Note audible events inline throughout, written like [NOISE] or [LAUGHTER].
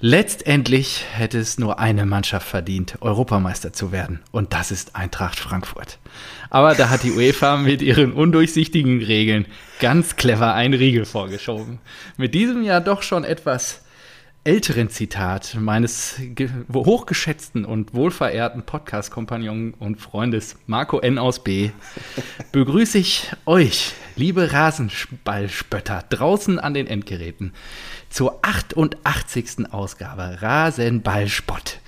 Letztendlich hätte es nur eine Mannschaft verdient, Europameister zu werden. Und das ist Eintracht Frankfurt. Aber da hat die UEFA mit ihren undurchsichtigen Regeln ganz clever einen Riegel vorgeschoben. Mit diesem ja doch schon etwas älteren Zitat meines hochgeschätzten und wohlverehrten Podcast-Kompagnon und Freundes Marco N. aus B. [LAUGHS] begrüße ich euch, liebe Rasenballspötter, draußen an den Endgeräten, zur 88. Ausgabe Rasenballspott.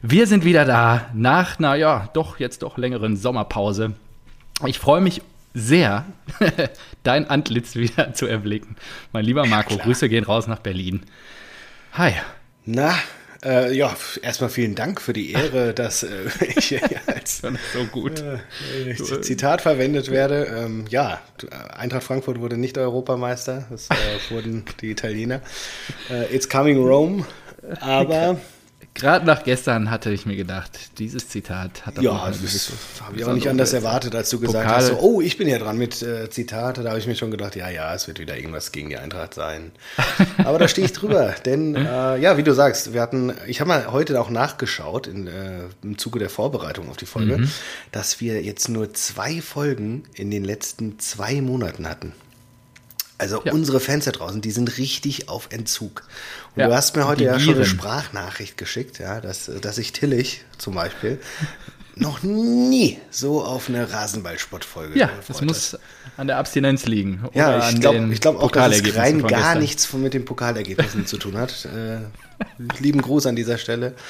Wir sind wieder da nach, naja, doch jetzt doch längeren Sommerpause. Ich freue mich sehr, [LAUGHS] dein Antlitz wieder zu erblicken. Mein lieber Marco, ja, Grüße gehen raus nach Berlin. Hi. Na, äh, ja, erstmal vielen Dank für die Ehre, [LAUGHS] dass äh, ich hier als so gut. Äh, Zitat verwendet werde. Ähm, ja, Eintracht Frankfurt wurde nicht Europameister, das äh, wurden die Italiener. Äh, it's coming Rome, [LAUGHS] aber Gerade nach gestern hatte ich mir gedacht, dieses Zitat hat Ja, das habe ich auch nicht anders erwartet, als du gesagt Pokal. hast, so, oh, ich bin ja dran mit äh, Zitate. Da habe ich mir schon gedacht, ja, ja, es wird wieder irgendwas gegen die Eintracht sein. [LAUGHS] Aber da stehe ich drüber, denn äh, ja, wie du sagst, wir hatten, ich habe mal heute auch nachgeschaut in, äh, im Zuge der Vorbereitung auf die Folge, mhm. dass wir jetzt nur zwei Folgen in den letzten zwei Monaten hatten. Also ja. unsere Fans da draußen, die sind richtig auf Entzug. Und ja, du hast mir heute ja schon eine Sprachnachricht geschickt, ja, dass, dass ich Tillich zum Beispiel [LAUGHS] noch nie so auf eine Rasenballsportfolge Ja, das muss an der Abstinenz liegen. ja, ich glaube glaub auch, dass es rein gar gestern. nichts mit den Pokalergebnissen zu tun hat. Äh, lieben Gruß an dieser Stelle. [LAUGHS]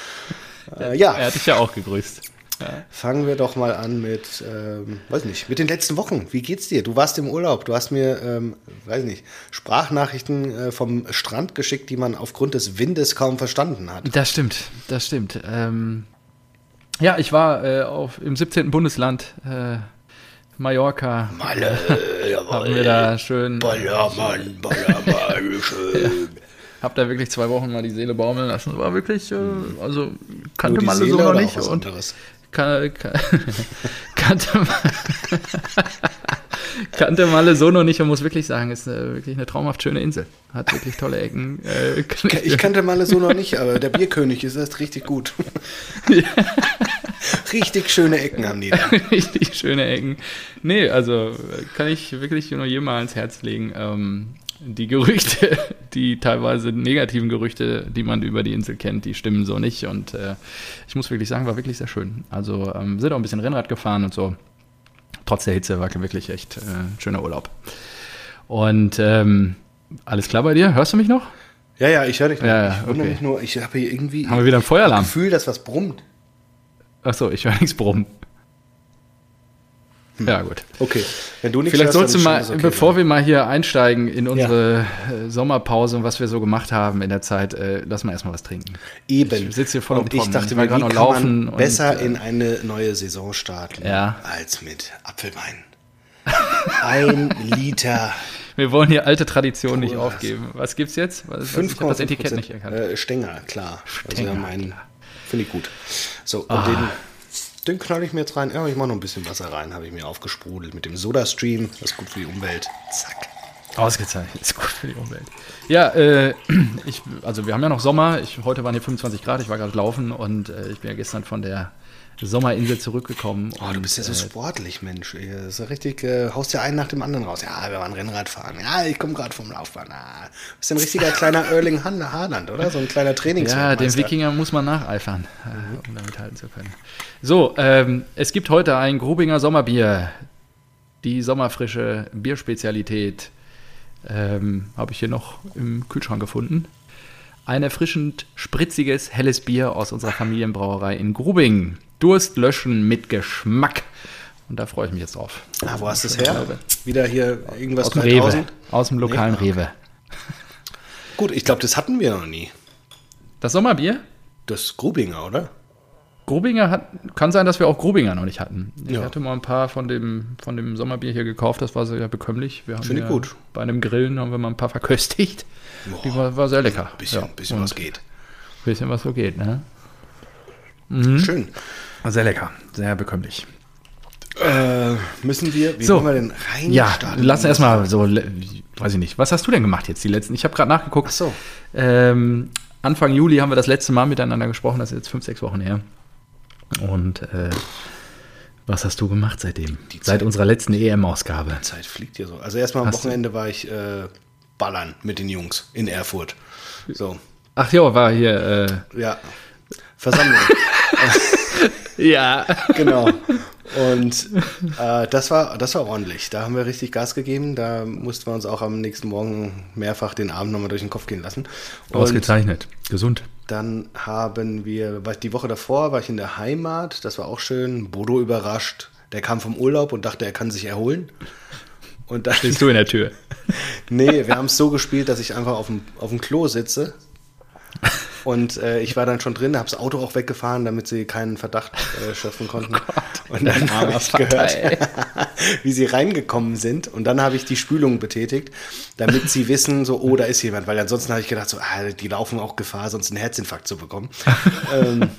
Äh, ja. Er hat dich ja auch gegrüßt. Ja. Fangen wir doch mal an mit, ähm, weiß nicht, mit den letzten Wochen. Wie geht's dir? Du warst im Urlaub. Du hast mir, ähm, weiß nicht, Sprachnachrichten äh, vom Strand geschickt, die man aufgrund des Windes kaum verstanden hat. Das stimmt, das stimmt. Ähm, ja, ich war äh, auf, im 17. Bundesland. Äh, Mallorca. Malle, jawohl. [LAUGHS] Haben wir da schön. Ballermann, Ballermann, [LAUGHS] schön. ja. Hab da wirklich zwei Wochen mal die Seele baumeln lassen. War wirklich, äh, also kannte man so noch nicht. Und kan kan [LAUGHS] kannte, [LAUGHS] kannte Malle so noch nicht und muss wirklich sagen, ist eine, wirklich eine traumhaft schöne Insel. Hat wirklich tolle Ecken. Äh, ich kannte Malle so noch nicht, aber der Bierkönig ist erst richtig gut. [LAUGHS] richtig schöne Ecken haben die da. richtig schöne Ecken. Nee, also kann ich wirklich nur jedem mal ans Herz legen. Ähm, die Gerüchte, [LAUGHS] die teilweise negativen Gerüchte, die man über die Insel kennt, die stimmen so nicht. Und äh, ich muss wirklich sagen, war wirklich sehr schön. Also ähm, sind auch ein bisschen Rennrad gefahren und so. Trotz der Hitze war wirklich echt äh, schöner Urlaub. Und ähm, alles klar bei dir? Hörst du mich noch? Ja, ja, ich höre dich noch. Ja, ich wundere okay. mich nur, ich habe hier irgendwie Haben wir wieder einen Feueralarm? das Gefühl, dass was brummt. Achso, ich höre nichts brummen. Hm. Ja, gut. Okay. Wenn du nichts Vielleicht sollst du mal, okay, bevor ja. wir mal hier einsteigen in unsere ja. Äh, Sommerpause und was wir so gemacht haben in der Zeit, äh, lass mal erstmal was trinken. Eben. Ich sitze hier voll und ich dachte mir, wie kann laufen man besser und, äh, in eine neue Saison starten ja. als mit Apfelwein. [LAUGHS] Ein Liter. Wir wollen hier alte Traditionen nicht aufgeben. Was gibt's jetzt? Was, was, ich habe das Etikett nicht erkannt. Äh, Stenger, klar. Stenger, also mein, finde ich gut. So, und ah. den den knall ich mir jetzt rein. Ja, ich mache noch ein bisschen Wasser rein, habe ich mir aufgesprudelt mit dem Soda-Stream. Das ist gut für die Umwelt. Zack. Ausgezeichnet, ist gut für die Umwelt. Ja, äh, ich, also wir haben ja noch Sommer. Ich, heute waren hier 25 Grad, ich war gerade laufen und äh, ich bin ja gestern von der Sommerinsel zurückgekommen. Oh, du bist ja so äh, sportlich, Mensch. Das ist ja richtig, äh, haust ja einen nach dem anderen raus. Ja, wir waren Rennrad fahren. Ja, ich komme gerade vom Laufbahn. Ah, bist ein richtiger [LAUGHS] kleiner Erling Haaland, oder? So ein kleiner Trainings. Ja, dem Wikinger muss man nacheifern, mhm. um damit halten zu können. So, ähm, es gibt heute ein Grubinger Sommerbier. Die sommerfrische Bierspezialität ähm, habe ich hier noch im Kühlschrank gefunden. Ein erfrischend spritziges, helles Bier aus unserer Familienbrauerei in Grubing. Durst löschen mit Geschmack. Und da freue ich mich jetzt drauf. Ah, wo hast du es her? Glaube. Wieder hier irgendwas aus dem Rewe. Aus dem lokalen nee, okay. Rewe. Gut, ich glaube, das hatten wir noch nie. Das Sommerbier? Das Grubinger, oder? Grubinger hat, kann sein, dass wir auch Grubinger noch nicht hatten. Ich ja. hatte mal ein paar von dem, von dem Sommerbier hier gekauft, das war sehr bekömmlich. Finde ich gut. Bei einem Grillen haben wir mal ein paar verköstigt. Boah, Die war, war, sehr lecker. Ein bisschen, ja. bisschen was geht. Ein bisschen was so geht, ne? Mhm. Schön. Sehr lecker, sehr bekömmlich. Äh, müssen wir, wie so, wir denn rein? Ja, lass erstmal so, weiß ich nicht. Was hast du denn gemacht jetzt die letzten? Ich habe gerade nachgeguckt. Ach so. Ähm, Anfang Juli haben wir das letzte Mal miteinander gesprochen, das ist jetzt fünf, sechs Wochen her. Und äh, was hast du gemacht seitdem? Seit unserer letzten EM-Ausgabe. Die Zeit fliegt ja so. Also erstmal am hast Wochenende war ich äh, ballern mit den Jungs in Erfurt. So. Ach ja, war hier. Äh, ja. Versammlung. [LAUGHS] ja. Genau. Und äh, das, war, das war ordentlich. Da haben wir richtig Gas gegeben. Da mussten wir uns auch am nächsten Morgen mehrfach den Abend nochmal durch den Kopf gehen lassen. Und Ausgezeichnet. Gesund. Dann haben wir, die Woche davor war ich in der Heimat. Das war auch schön. Bodo überrascht. Der kam vom Urlaub und dachte, er kann sich erholen. Und dann stehst du in der Tür. nee, wir haben es so gespielt, dass ich einfach auf dem, auf dem Klo sitze und äh, ich war dann schon drin, habe das Auto auch weggefahren, damit sie keinen Verdacht äh, schöpfen konnten. Oh und dann habe ich gehört, [LAUGHS] wie sie reingekommen sind. Und dann habe ich die Spülung betätigt, damit sie wissen, so, oh, da ist jemand. Weil ansonsten habe ich gedacht, so, ah, die laufen auch Gefahr, sonst einen Herzinfarkt zu bekommen. [LAUGHS] ähm,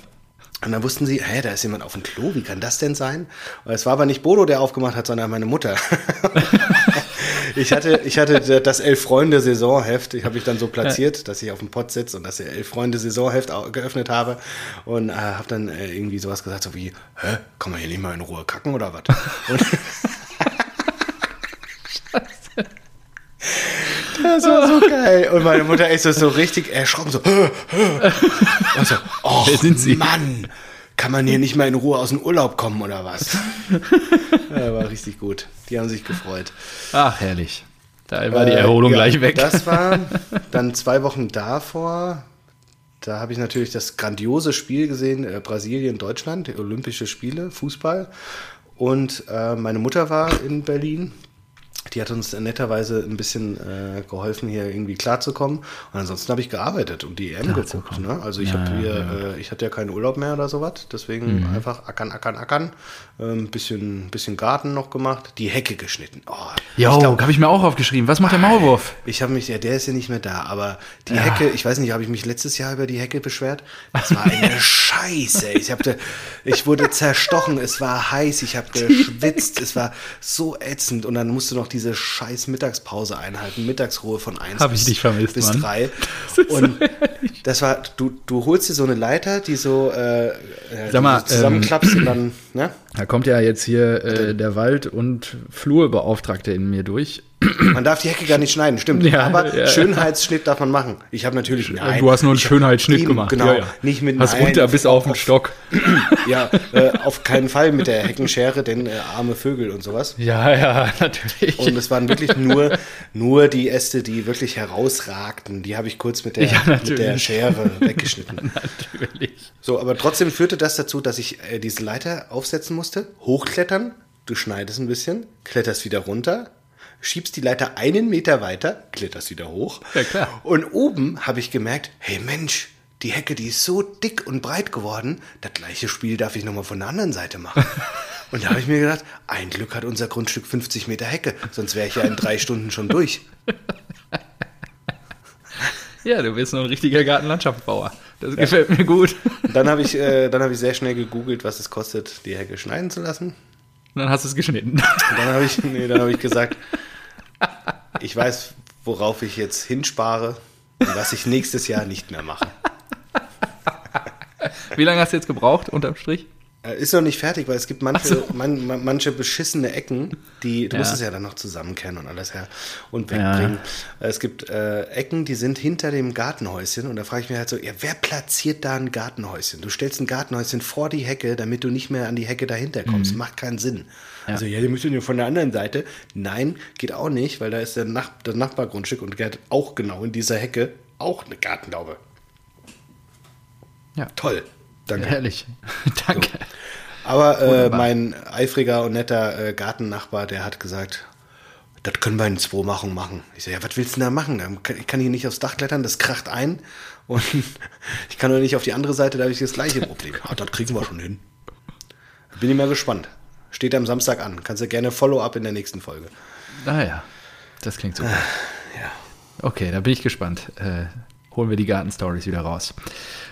und dann wussten sie, hä, da ist jemand auf dem Klo, wie kann das denn sein? Und es war aber nicht Bodo, der aufgemacht hat, sondern meine Mutter. [LAUGHS] ich hatte, ich hatte das Elf-Freunde-Saisonheft, ich habe mich dann so platziert, dass ich auf dem Pott sitze und das Elf-Freunde-Saisonheft geöffnet habe und äh, habe dann äh, irgendwie sowas gesagt, so wie, hä, kann man hier nicht mal in Ruhe kacken oder was? [LAUGHS] Das war so geil. Und meine Mutter ist so richtig erschrocken, so, hö, hö. Und so, oh, Wer sind Sie? Mann, kann man hier [LAUGHS] nicht mal in Ruhe aus dem Urlaub kommen oder was? [LAUGHS] ja, war richtig gut. Die haben sich gefreut. Ach, herrlich. Da war die äh, Erholung äh, ja, gleich weg. Das war [LAUGHS] dann zwei Wochen davor. Da habe ich natürlich das grandiose Spiel gesehen, äh, Brasilien, Deutschland, die Olympische Spiele, Fußball. Und äh, meine Mutter war in Berlin die hat uns netterweise ein bisschen äh, geholfen, hier irgendwie klarzukommen. Und ansonsten habe ich gearbeitet und die EM geguckt. Ne? Also ich ja, habe hier, ja. äh, ich hatte ja keinen Urlaub mehr oder sowas. Deswegen mhm. einfach ackern, ackern, ackern. Ein ähm, bisschen, bisschen Garten noch gemacht, die Hecke geschnitten. Oh, jo, habe ich mir auch aufgeschrieben. Was macht der Maulwurf? Ich habe mich, ja, der ist ja nicht mehr da, aber die ja. Hecke, ich weiß nicht, habe ich mich letztes Jahr über die Hecke beschwert? Das war eine [LAUGHS] Scheiße. Ich, hab, ich wurde zerstochen, es war heiß, ich habe geschwitzt, es war so ätzend und dann musste noch diese scheiß Mittagspause einhalten, Mittagsruhe von 1 bis, ich dich vermisst, bis 3. [LAUGHS] Und so das war, du, du holst dir so eine Leiter, die so, äh, Sag mal, zusammenklappst ähm, und dann, ne? Da kommt ja jetzt hier äh, der Wald- und Flurbeauftragte in mir durch. [CLEARS THROAT] Man darf die Hecke gar nicht schneiden, stimmt. Ja, Aber ja, Schönheitsschnitt darf man machen. Ich habe natürlich nein. Du hast nur einen Schönheitsschnitt ihm, gemacht. Genau, ja, nicht mit Hast nein, runter bis auf, auf den Stock. [CLEARS THROAT] ja, äh, auf keinen Fall mit der Heckenschere, denn äh, arme Vögel und sowas. Ja, ja, [LAUGHS] natürlich. Und es waren wirklich nur, nur die Äste, die wirklich herausragten. Die habe ich kurz mit der, mit der Schere weggeschnitten. [LAUGHS] natürlich. So, aber trotzdem führte das dazu, dass ich äh, diese Leiter aufsetzen musste, hochklettern, du schneidest ein bisschen, kletterst wieder runter, schiebst die Leiter einen Meter weiter, kletterst wieder hoch. Ja, klar. Und oben habe ich gemerkt, hey Mensch, die Hecke, die ist so dick und breit geworden, das gleiche Spiel darf ich nochmal von der anderen Seite machen. [LAUGHS] Und da habe ich mir gedacht, ein Glück hat unser Grundstück 50 Meter Hecke, sonst wäre ich ja in drei [LAUGHS] Stunden schon durch. Ja, du bist nur ein richtiger Gartenlandschaftsbauer. Das ja. gefällt mir gut. Dann habe ich, äh, hab ich sehr schnell gegoogelt, was es kostet, die Hecke schneiden zu lassen. Und dann hast du es geschnitten. Und dann habe ich, nee, hab ich gesagt, ich weiß, worauf ich jetzt hinspare und was ich nächstes Jahr nicht mehr mache. Wie lange hast du jetzt gebraucht, unterm Strich? Äh, ist noch nicht fertig, weil es gibt manche, so. man, man, manche beschissene Ecken, die, du ja. musst es ja dann noch zusammenkennen und alles her und wegbringen. Ja. Es gibt äh, Ecken, die sind hinter dem Gartenhäuschen und da frage ich mich halt so, ja, wer platziert da ein Gartenhäuschen? Du stellst ein Gartenhäuschen vor die Hecke, damit du nicht mehr an die Hecke dahinter kommst. Mhm. Macht keinen Sinn. Ja. Also, ja, die müssen ja von der anderen Seite. Nein, geht auch nicht, weil da ist der Nach das Nachbargrundstück und der hat auch genau in dieser Hecke auch eine Gartenlaube. Ja. Toll. Danke. Herrlich. [LAUGHS] Danke. So. Aber äh, mein eifriger und netter äh, Gartennachbar, der hat gesagt, das können wir in zwei Machungen machen. Ich so, ja, was willst du denn da machen? Ich kann hier nicht aufs Dach klettern, das kracht ein. Und [LAUGHS] ich kann nur nicht auf die andere Seite, da habe ich das gleiche [LAUGHS] Problem. Ah, das kriegen wir schon hin. Bin ich mal gespannt. Steht am Samstag an. Kannst du gerne Follow-up in der nächsten Folge. Ah ja, das klingt super. ja. Okay, da bin ich gespannt. Äh, holen wir die Garten-Stories wieder raus.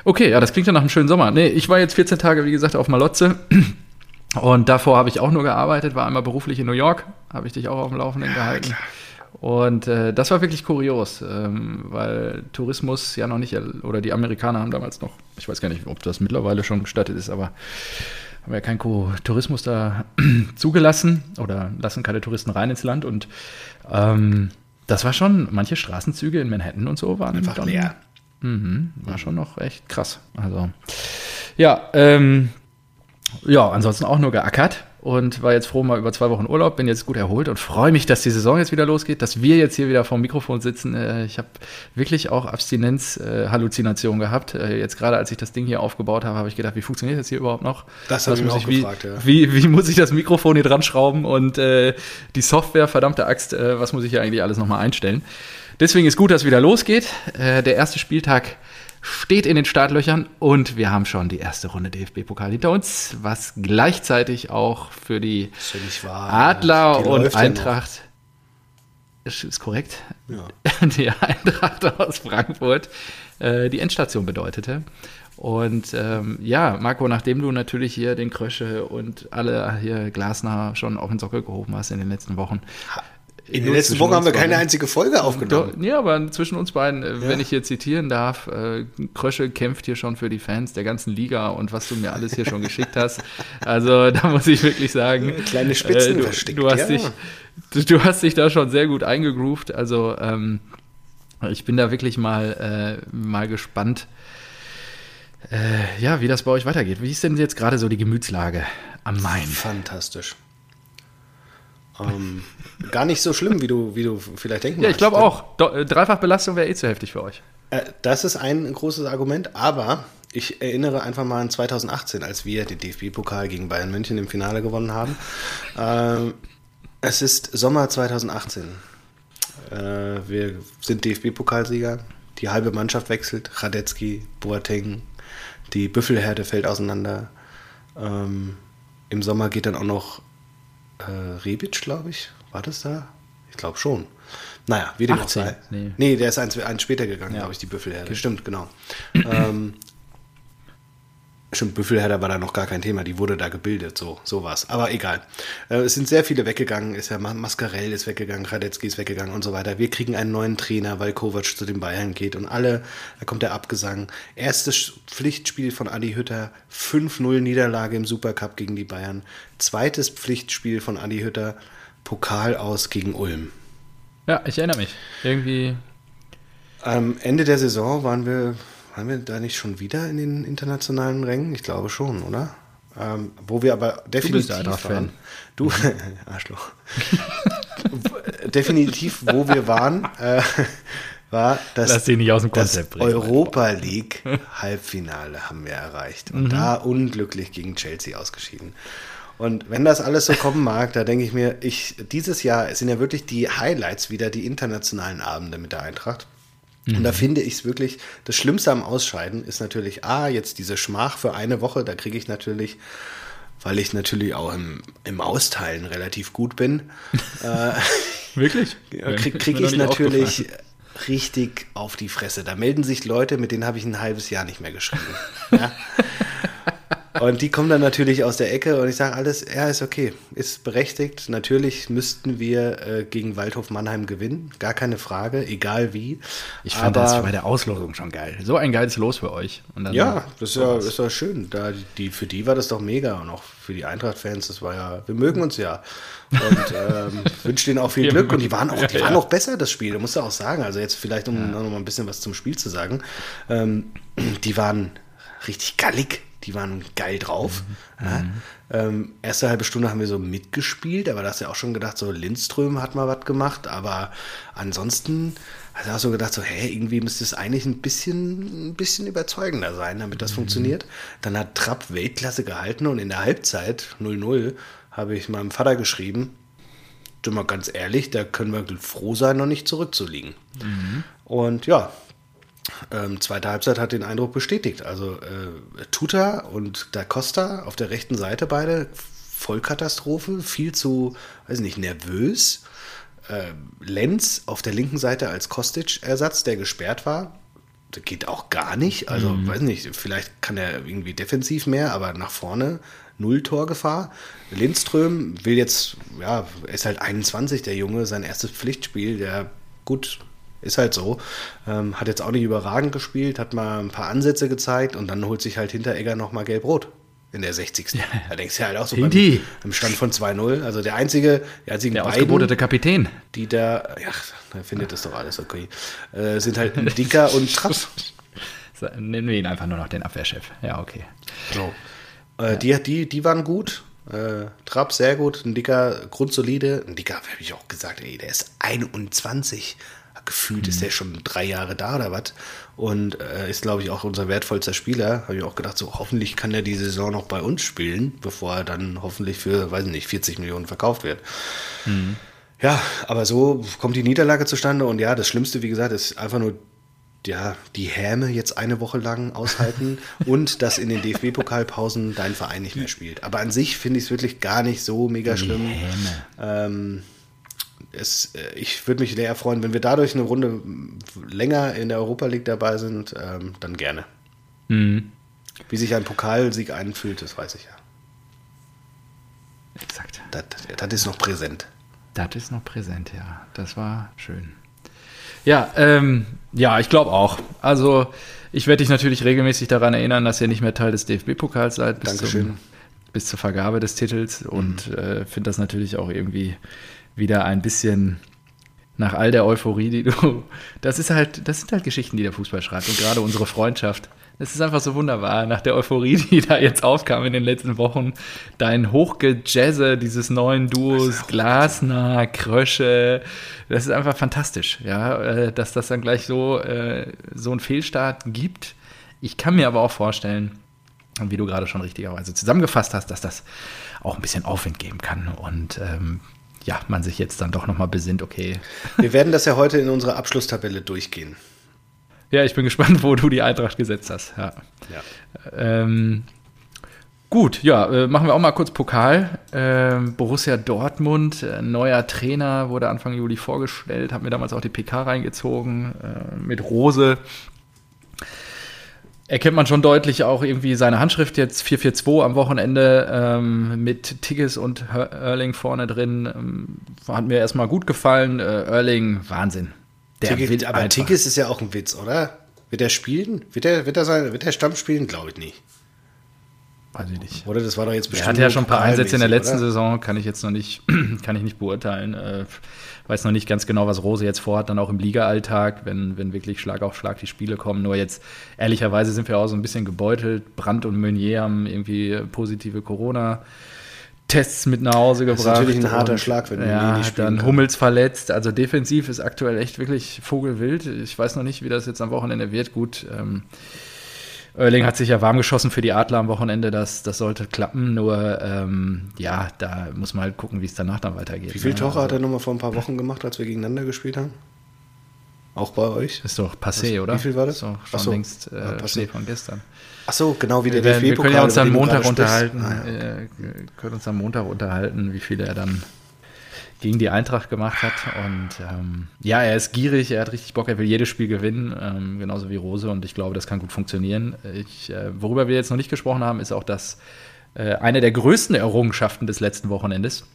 Okay, ja, das klingt ja nach einem schönen Sommer. Nee, ich war jetzt 14 Tage, wie gesagt, auf Malotze. [CLEARS THROAT] Und davor habe ich auch nur gearbeitet, war einmal beruflich in New York, habe ich dich auch auf dem Laufenden gehalten. Und äh, das war wirklich kurios, ähm, weil Tourismus ja noch nicht, oder die Amerikaner haben damals noch, ich weiß gar nicht, ob das mittlerweile schon gestattet ist, aber haben ja keinen Tourismus da [CLEARS THROAT] zugelassen oder lassen keine Touristen rein ins Land. Und ähm, das war schon, manche Straßenzüge in Manhattan und so waren einfach leer. Mhm, war schon noch echt krass. Also, ja, ähm, ja, ansonsten auch nur geackert und war jetzt froh mal über zwei Wochen Urlaub, bin jetzt gut erholt und freue mich, dass die Saison jetzt wieder losgeht, dass wir jetzt hier wieder vorm Mikrofon sitzen. Äh, ich habe wirklich auch Abstinenz-Halluzinationen gehabt. Äh, jetzt gerade als ich das Ding hier aufgebaut habe, habe ich gedacht, wie funktioniert das hier überhaupt noch? Das habe ich mich auch wie, gefragt, ja. Wie, wie, muss ich das Mikrofon hier dran schrauben und äh, die Software, verdammte Axt, äh, was muss ich hier eigentlich alles nochmal einstellen? Deswegen ist gut, dass es wieder losgeht. Äh, der erste Spieltag steht in den Startlöchern und wir haben schon die erste Runde DFB-Pokal hinter uns, was gleichzeitig auch für die Adler die und Eintracht ist, ist korrekt. Ja. [LAUGHS] Die Eintracht aus Frankfurt äh, die Endstation bedeutete. Und ähm, ja, Marco, nachdem du natürlich hier den Krösche und alle hier Glasner schon auf den Sockel gehoben hast in den letzten Wochen, in den letzten Wochen haben wir keine einzige Folge aufgenommen. Ja, aber zwischen uns beiden, äh, ja. wenn ich hier zitieren darf, äh, Krösche kämpft hier schon für die Fans der ganzen Liga und was du mir alles hier schon geschickt hast. [LAUGHS] Also da muss ich wirklich sagen. Kleine Spitzen äh, du, versteckt, du, hast ja. dich, du, du, hast dich da schon sehr gut eingegroovt. Also ähm, ich bin da wirklich mal, äh, mal gespannt, äh, ja, wie das bei euch weitergeht. Wie ist denn jetzt gerade so die Gemütslage am Main? Fantastisch. Ähm, gar nicht so schlimm, wie du, wie du vielleicht denken Ja, ich glaube auch. Äh, Dreifachbelastung wäre eh zu heftig für euch. Äh, das ist ein großes Argument, aber ich erinnere einfach mal an 2018, als wir den DFB-Pokal gegen Bayern München im Finale gewonnen haben. Ähm, es ist Sommer 2018. Äh, wir sind DFB-Pokalsieger. Die halbe Mannschaft wechselt. Radetzky, Boateng, die Büffelherde fällt auseinander. Ähm, Im Sommer geht dann auch noch äh, Rebic, glaube ich. War das da? Ich glaube schon. Naja, wie dem auch sei. Nee. nee, der ist eins, eins später gegangen, ja. glaube ich, die Büffelherde. Okay. Stimmt, genau. [CLEARS THROAT] ähm, Stimmt, Büffelherder war da noch gar kein Thema, die wurde da gebildet, so, so was. Aber egal. Äh, es sind sehr viele weggegangen, ist ja Mascarell ist weggegangen, Radetzky ist weggegangen und so weiter. Wir kriegen einen neuen Trainer, weil Kovac zu den Bayern geht und alle, da kommt der Abgesang. Erstes Pflichtspiel von Adi Hütter, 5-0 Niederlage im Supercup gegen die Bayern. Zweites Pflichtspiel von Adi Hütter, Pokal aus gegen Ulm. Ja, ich erinnere mich. Irgendwie. Am Ende der Saison waren wir waren wir da nicht schon wieder in den internationalen Rängen? Ich glaube schon, oder? Ähm, wo wir aber definitiv du bist waren. Du, [LAUGHS] Arschloch. [LAUGHS] definitiv, wo wir waren, äh, war das, das Europa League Halbfinale haben wir erreicht. Und mhm. da unglücklich gegen Chelsea ausgeschieden. Und wenn das alles so kommen mag, da denke ich mir, ich, dieses Jahr sind ja wirklich die Highlights wieder die internationalen Abende mit der Eintracht. Und da mhm. finde ich es wirklich, das Schlimmste am Ausscheiden ist natürlich, ah, jetzt diese Schmach für eine Woche, da kriege ich natürlich, weil ich natürlich auch im, im Austeilen relativ gut bin. [LAUGHS] äh, wirklich? [LAUGHS] Kriege krieg ich natürlich richtig auf die Fresse. Da melden sich Leute, mit denen habe ich ein halbes Jahr nicht mehr geschrieben. [LAUGHS] ja? Und die kommen dann natürlich aus der Ecke und ich sage alles, ja, ist okay, ist berechtigt. Natürlich müssten wir äh, gegen Waldhof Mannheim gewinnen, gar keine Frage, egal wie. Ich fand Aber, das bei der Auslosung schon geil. So ein geiles Los für euch. ja, das ist ja, ist ja schön. Da, die, für die war das doch mega und auch für die Eintracht-Fans, das war ja, wir mögen uns ja. Und ähm, [LAUGHS] wünsche denen auch viel Glück. Und die waren auch, die waren auch besser, das Spiel, muss du auch sagen. Also jetzt vielleicht, um ja. noch mal ein bisschen was zum Spiel zu sagen. Ähm, die waren richtig gallig die waren geil drauf. Mhm. Ja. Ähm, erste halbe Stunde haben wir so mitgespielt, aber da hast du ja auch schon gedacht, so Lindström hat mal was gemacht, aber ansonsten hast du auch so gedacht, so, hey, irgendwie müsste es eigentlich ein bisschen, ein bisschen überzeugender sein, damit das mhm. funktioniert. Dann hat Trapp Weltklasse gehalten und in der Halbzeit 0-0 habe ich meinem Vater geschrieben, du mal ganz ehrlich, da können wir froh sein, noch nicht zurückzuliegen. Mhm. Und ja, ähm, zweite Halbzeit hat den Eindruck bestätigt. Also äh, Tuta und Da Costa auf der rechten Seite beide Vollkatastrophe, viel zu, weiß nicht, nervös. Äh, Lenz auf der linken Seite als Kostic-Ersatz, der gesperrt war. geht auch gar nicht. Also, mhm. weiß nicht, vielleicht kann er irgendwie defensiv mehr, aber nach vorne null Torgefahr. Lindström will jetzt, ja, er ist halt 21, der Junge, sein erstes Pflichtspiel, der gut, ist halt so. Ähm, hat jetzt auch nicht überragend gespielt, hat mal ein paar Ansätze gezeigt und dann holt sich halt Hinteregger nochmal gelb-rot in der 60. Ja. Da denkst du halt auch so beim, beim, Stand von 2-0. Also der einzige, der einzigen der beiden, Kapitän. Die da, ja, er findet das doch alles okay, äh, sind halt Dicker und Trapp. [LAUGHS] Nennen wir ihn einfach nur noch den Abwehrchef. Ja, okay. So. Äh, ja. die, die, die waren gut. Äh, Trapp sehr gut, ein dicker, grundsolide. Ein dicker, habe ich auch gesagt, ey, der ist 21 gefühlt mhm. ist der schon drei Jahre da oder was. Und äh, ist, glaube ich, auch unser wertvollster Spieler. Habe ich auch gedacht, so hoffentlich kann er die Saison noch bei uns spielen, bevor er dann hoffentlich für, weiß nicht, 40 Millionen verkauft wird. Mhm. Ja, aber so kommt die Niederlage zustande. Und ja, das Schlimmste, wie gesagt, ist einfach nur ja, die Häme jetzt eine Woche lang aushalten [LAUGHS] und dass in den DFB-Pokalpausen dein Verein nicht mehr spielt. Aber an sich finde ich es wirklich gar nicht so mega schlimm. Ähm, es, äh, ich würde mich sehr freuen, wenn wir dadurch eine Runde länger in der Europa League dabei sind, ähm, dann gerne. Mhm. Wie sich ein Pokalsieg einfühlt, das weiß ich ja. Exakt. Das, das ist noch präsent. Das ist noch präsent, ja. Das war schön. Ja, ähm, ja, ich glaube auch. Also, ich werde dich natürlich regelmäßig daran erinnern, dass ihr nicht mehr Teil des DFB-Pokals seid. Bis Dankeschön. Zum, bis zur Vergabe des Titels und mhm. äh, finde das natürlich auch irgendwie wieder ein bisschen nach all der Euphorie, die du. Das ist halt, das sind halt Geschichten, die der Fußball schreibt. Und gerade unsere Freundschaft. Es ist einfach so wunderbar, nach der Euphorie, die da jetzt aufkam in den letzten Wochen, dein Hochgejazze dieses neuen Duos, Glasner, Krösche, das ist einfach fantastisch, ja, äh, dass das dann gleich so, äh, so einen Fehlstart gibt. Ich kann mir aber auch vorstellen, wie du gerade schon richtigerweise zusammengefasst hast, dass das auch ein bisschen Aufwind geben kann. Und ähm, ja, man sich jetzt dann doch nochmal besinnt, okay. Wir werden das ja heute in unserer Abschlusstabelle durchgehen. Ja, ich bin gespannt, wo du die Eintracht gesetzt hast. Ja. ja. Ähm, gut, ja, äh, machen wir auch mal kurz Pokal. Ähm, Borussia Dortmund, äh, neuer Trainer, wurde Anfang Juli vorgestellt, hat mir damals auch die PK reingezogen äh, mit Rose erkennt man schon deutlich auch irgendwie seine Handschrift jetzt 442 am Wochenende ähm, mit Tigges und Erling vorne drin. Ähm, hat mir erstmal gut gefallen. Äh, Erling, Wahnsinn. Der Tigges, aber Tigges ist ja auch ein Witz, oder? Wird er spielen? Wird er, wird er, sein, wird er Stamm spielen? Glaube ich nicht. Weiß ich nicht. Oder das war doch jetzt bestimmt. Er hatte ja schon ein paar Einsätze in der letzten oder? Saison, kann ich jetzt noch nicht, [CLEARS THROAT] kann ich nicht beurteilen. Äh, weiß noch nicht ganz genau, was Rose jetzt vorhat, dann auch im Liga-Alltag, wenn, wenn wirklich Schlag auf Schlag die Spiele kommen. Nur jetzt, ehrlicherweise, sind wir auch so ein bisschen gebeutelt. Brandt und Meunier haben irgendwie positive Corona- Tests mit nach Hause gebracht. Das ist natürlich ein harter und, Schlag, wenn ja, nicht dann kann. Hummels verletzt. Also defensiv ist aktuell echt wirklich Vogelwild. Ich weiß noch nicht, wie das jetzt am Wochenende wird. Gut, ähm, Erling hat sich ja warm geschossen für die Adler am Wochenende, das, das sollte klappen, nur ähm, ja, da muss man halt gucken, wie es danach dann weitergeht. Wie viele ne? Tore also, hat er nochmal vor ein paar Wochen gemacht, als wir gegeneinander gespielt haben? Auch bei euch? Ist doch passé, Was, oder? Wie viel war das? Ist doch schon so. längst äh, ja, passé von gestern. Ach so, genau wie der DFB-Pokal. Wir können ja uns dann Montag unterhalten, ah, ja. äh, können uns am Montag unterhalten, wie viele er dann gegen die Eintracht gemacht hat. Und ähm, ja, er ist gierig, er hat richtig Bock, er will jedes Spiel gewinnen, ähm, genauso wie Rose. Und ich glaube, das kann gut funktionieren. Ich, äh, worüber wir jetzt noch nicht gesprochen haben, ist auch das äh, eine der größten Errungenschaften des letzten Wochenendes.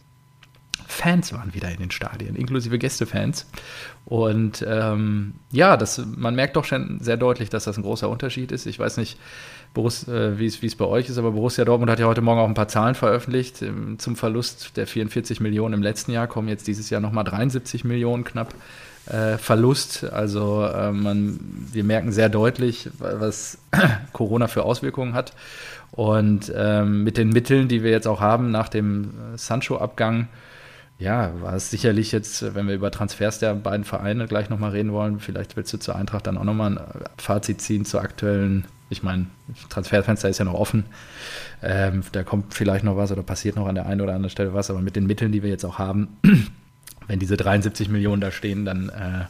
Fans waren wieder in den Stadien, inklusive Gästefans. Und ähm, ja, das, man merkt doch schon sehr deutlich, dass das ein großer Unterschied ist. Ich weiß nicht, Borus, äh, wie es bei euch ist, aber Borussia Dortmund hat ja heute Morgen auch ein paar Zahlen veröffentlicht. Ähm, zum Verlust der 44 Millionen im letzten Jahr kommen jetzt dieses Jahr nochmal 73 Millionen knapp äh, Verlust. Also äh, man, wir merken sehr deutlich, was [CLEARS THROAT] Corona für Auswirkungen hat. Und ähm, mit den Mitteln, die wir jetzt auch haben nach dem Sancho-Abgang, ja, war es sicherlich jetzt, wenn wir über Transfers der beiden Vereine gleich nochmal reden wollen, vielleicht willst du zur Eintracht dann auch nochmal ein Fazit ziehen zur aktuellen ich meine, Transferfenster ist ja noch offen. Ähm, da kommt vielleicht noch was oder passiert noch an der einen oder anderen Stelle was, aber mit den Mitteln, die wir jetzt auch haben, [CLEARS THROAT] wenn diese 73 Millionen da stehen, dann äh,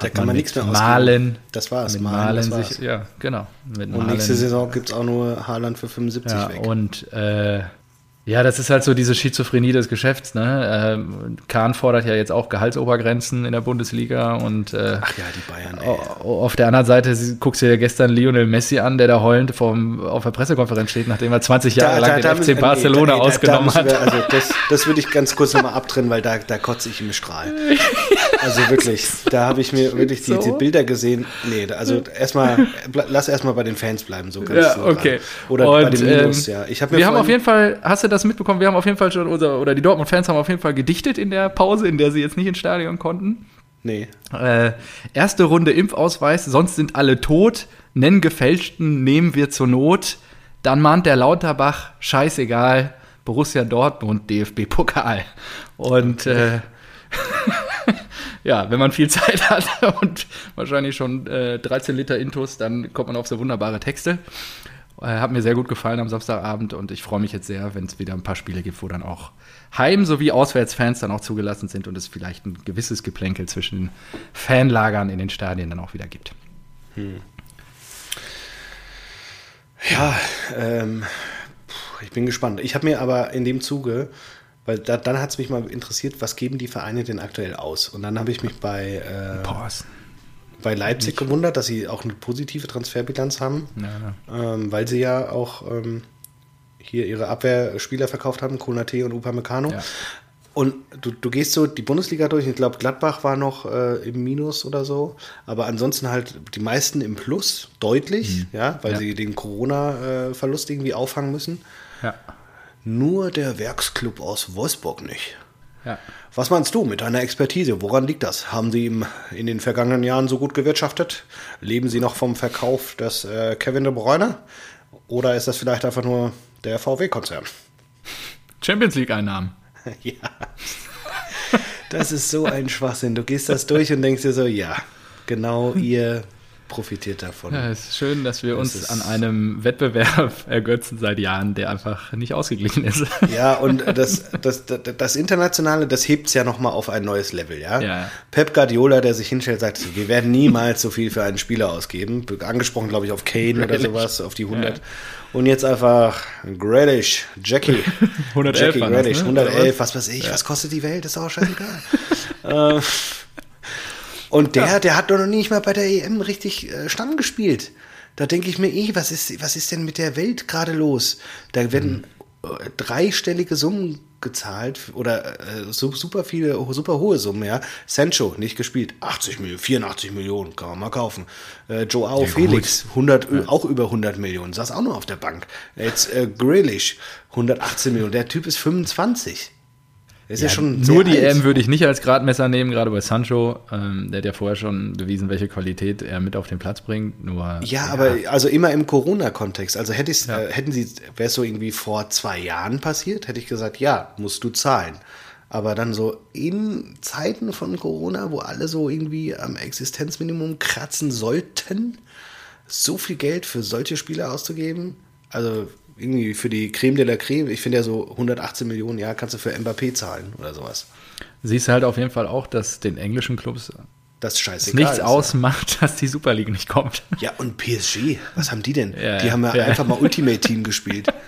da kann man, man nichts mehr Malen. Das war's. Mit Malen, Malen sich, ja, genau. und nächste Saison gibt es auch nur Haaland für 75 ja, weg. Und äh, Ja, das ist halt so diese Schizophrenie des Geschäfts. Ne? Äh, Kahn fordert ja jetzt auch Gehaltsobergrenzen in der Bundesliga und äh, ach ja, die Bayern. Ey. Auf der anderen Seite guckst du dir gestern Lionel Messi an, der da heulend vom, auf der Pressekonferenz steht, nachdem er 20 Jahre da, lang da, den FC Barcelona nee, da, ausgenommen hat. Wir, also das, das würde ich ganz kurz nochmal abtrennen, weil da, da kotze ich im Strahl. Also wirklich, da habe ich mir wirklich die, die, Bilder gesehen. Nee, also erstmal, lass erstmal bei den Fans bleiben, so ganz Ja, okay. Oder und, bei den Minus, ähm, ja. Ich hab mir wir haben auf jeden Fall, hast du das mitbekommen? Wir haben auf jeden Fall schon, unser, oder die Dortmund-Fans haben auf jeden Fall gedichtet in der Pause, in der sie jetzt nicht ins Stadion konnten. Nee. Äh, erste Runde Impfausweis, sonst sind alle tot. Nennen gefälschten, nehmen wir zur Not. Dann mahnt der Lauterbach, scheißegal, Borussia Dortmund, DFB-Pokal. Und okay. äh, [LAUGHS] ja, wenn man viel Zeit hat [LAUGHS] und wahrscheinlich schon äh, 13 Liter Intus, dann kommt man auf so wunderbare Texte. Äh, hat mir sehr gut gefallen am Samstagabend und ich freue mich jetzt sehr, wenn es wieder ein paar Spiele gibt, wo dann auch Heim- sowie Auswärtsfans dann auch zugelassen sind und es vielleicht ein gewisses Geplänkel zwischen den Fanlagern in den Stadien dann auch wieder gibt. Hm. Ja, ähm, ich bin gespannt. Ich habe mir aber in dem Zuge weil da, dann hat es mich mal interessiert, was geben die Vereine denn aktuell aus? Und dann habe ich mich bei, äh, bei Leipzig gewundert, dass sie auch eine positive Transferbilanz haben, ja, ja. Ähm, weil sie ja auch ähm, hier ihre Abwehrspieler verkauft haben, Konate und Upamecano. Ja. Und du, du gehst so die Bundesliga durch, ich glaube, Gladbach war noch äh, im Minus oder so, aber ansonsten halt die meisten im Plus, deutlich, mhm. ja, weil sie den Corona-Verlust irgendwie auffangen müssen. Ja. Nur der Werksclub aus Wolfsburg nicht. Ja. Was meinst du mit deiner Expertise? Woran liegt das? Haben Sie in den vergangenen Jahren so gut gewirtschaftet? Leben Sie noch vom Verkauf des äh, Kevin de Bruyne? Oder ist das vielleicht einfach nur der VW-Konzern? Champions League-Einnahmen. [LAUGHS] ja. Das ist so ein Schwachsinn. Du gehst das durch und denkst dir so, ja, genau [LAUGHS] ihr profitiert davon. Ja, es ist schön, dass wir das uns an einem Wettbewerb [LAUGHS] ergötzen seit Jahren, der einfach nicht ausgeglichen ist. [LAUGHS] Ja, und das, das, das, das Internationale, das hebt es ja nochmal auf ein neues Level, ja? ja? Pep Guardiola, der sich hinstellt, sagt, wir werden niemals so viel für einen Spieler ausgeben. Angesprochen, glaube ich, auf Kane oder sowas, auf die 100. Ja. Und jetzt einfach Grealish, Jackie. [LAUGHS] 111 Jackie Grealish, ne? 111, was weiß ich, was kostet die Welt, ist auch scheißegal. äh, und der, ja. der hat doch noch nicht mal bei der EM richtig äh, Stamm gespielt. Da denke ich mir, eh, was ist, was ist denn mit der Welt gerade los? Da werden mhm. äh, dreistellige Summen gezahlt oder äh, super viele, super hohe Summen, ja. Sancho nicht gespielt, 80 Millionen, 84 Millionen, kann man mal kaufen. Äh, Joao ja, Felix, 100, ja. auch über 100 Millionen, saß auch noch auf der Bank. Jetzt äh, Grealish, 118 Millionen, der Typ ist 25. Ist ja, ja schon nur die. EM würde ich nicht als Gradmesser nehmen, gerade bei Sancho. Ähm, der hat ja vorher schon bewiesen, welche Qualität er mit auf den Platz bringt. Nur, ja, ja. aber also immer im Corona-Kontext. Also hätte ja. äh, hätten sie, wäre es so irgendwie vor zwei Jahren passiert, hätte ich gesagt, ja, musst du zahlen. Aber dann so in Zeiten von Corona, wo alle so irgendwie am Existenzminimum kratzen sollten, so viel Geld für solche Spieler auszugeben, also irgendwie für die Creme de la Creme, ich finde ja so 118 Millionen, ja, kannst du für Mbappé zahlen oder sowas. Siehst halt auf jeden Fall auch, dass den englischen Clubs das scheißegal nichts ist, ausmacht, ja. [LAUGHS] dass die Super League nicht kommt. Ja, und PSG, was haben die denn? Ja, die haben ja, ja, einfach mal Ultimate Team gespielt. [LAUGHS]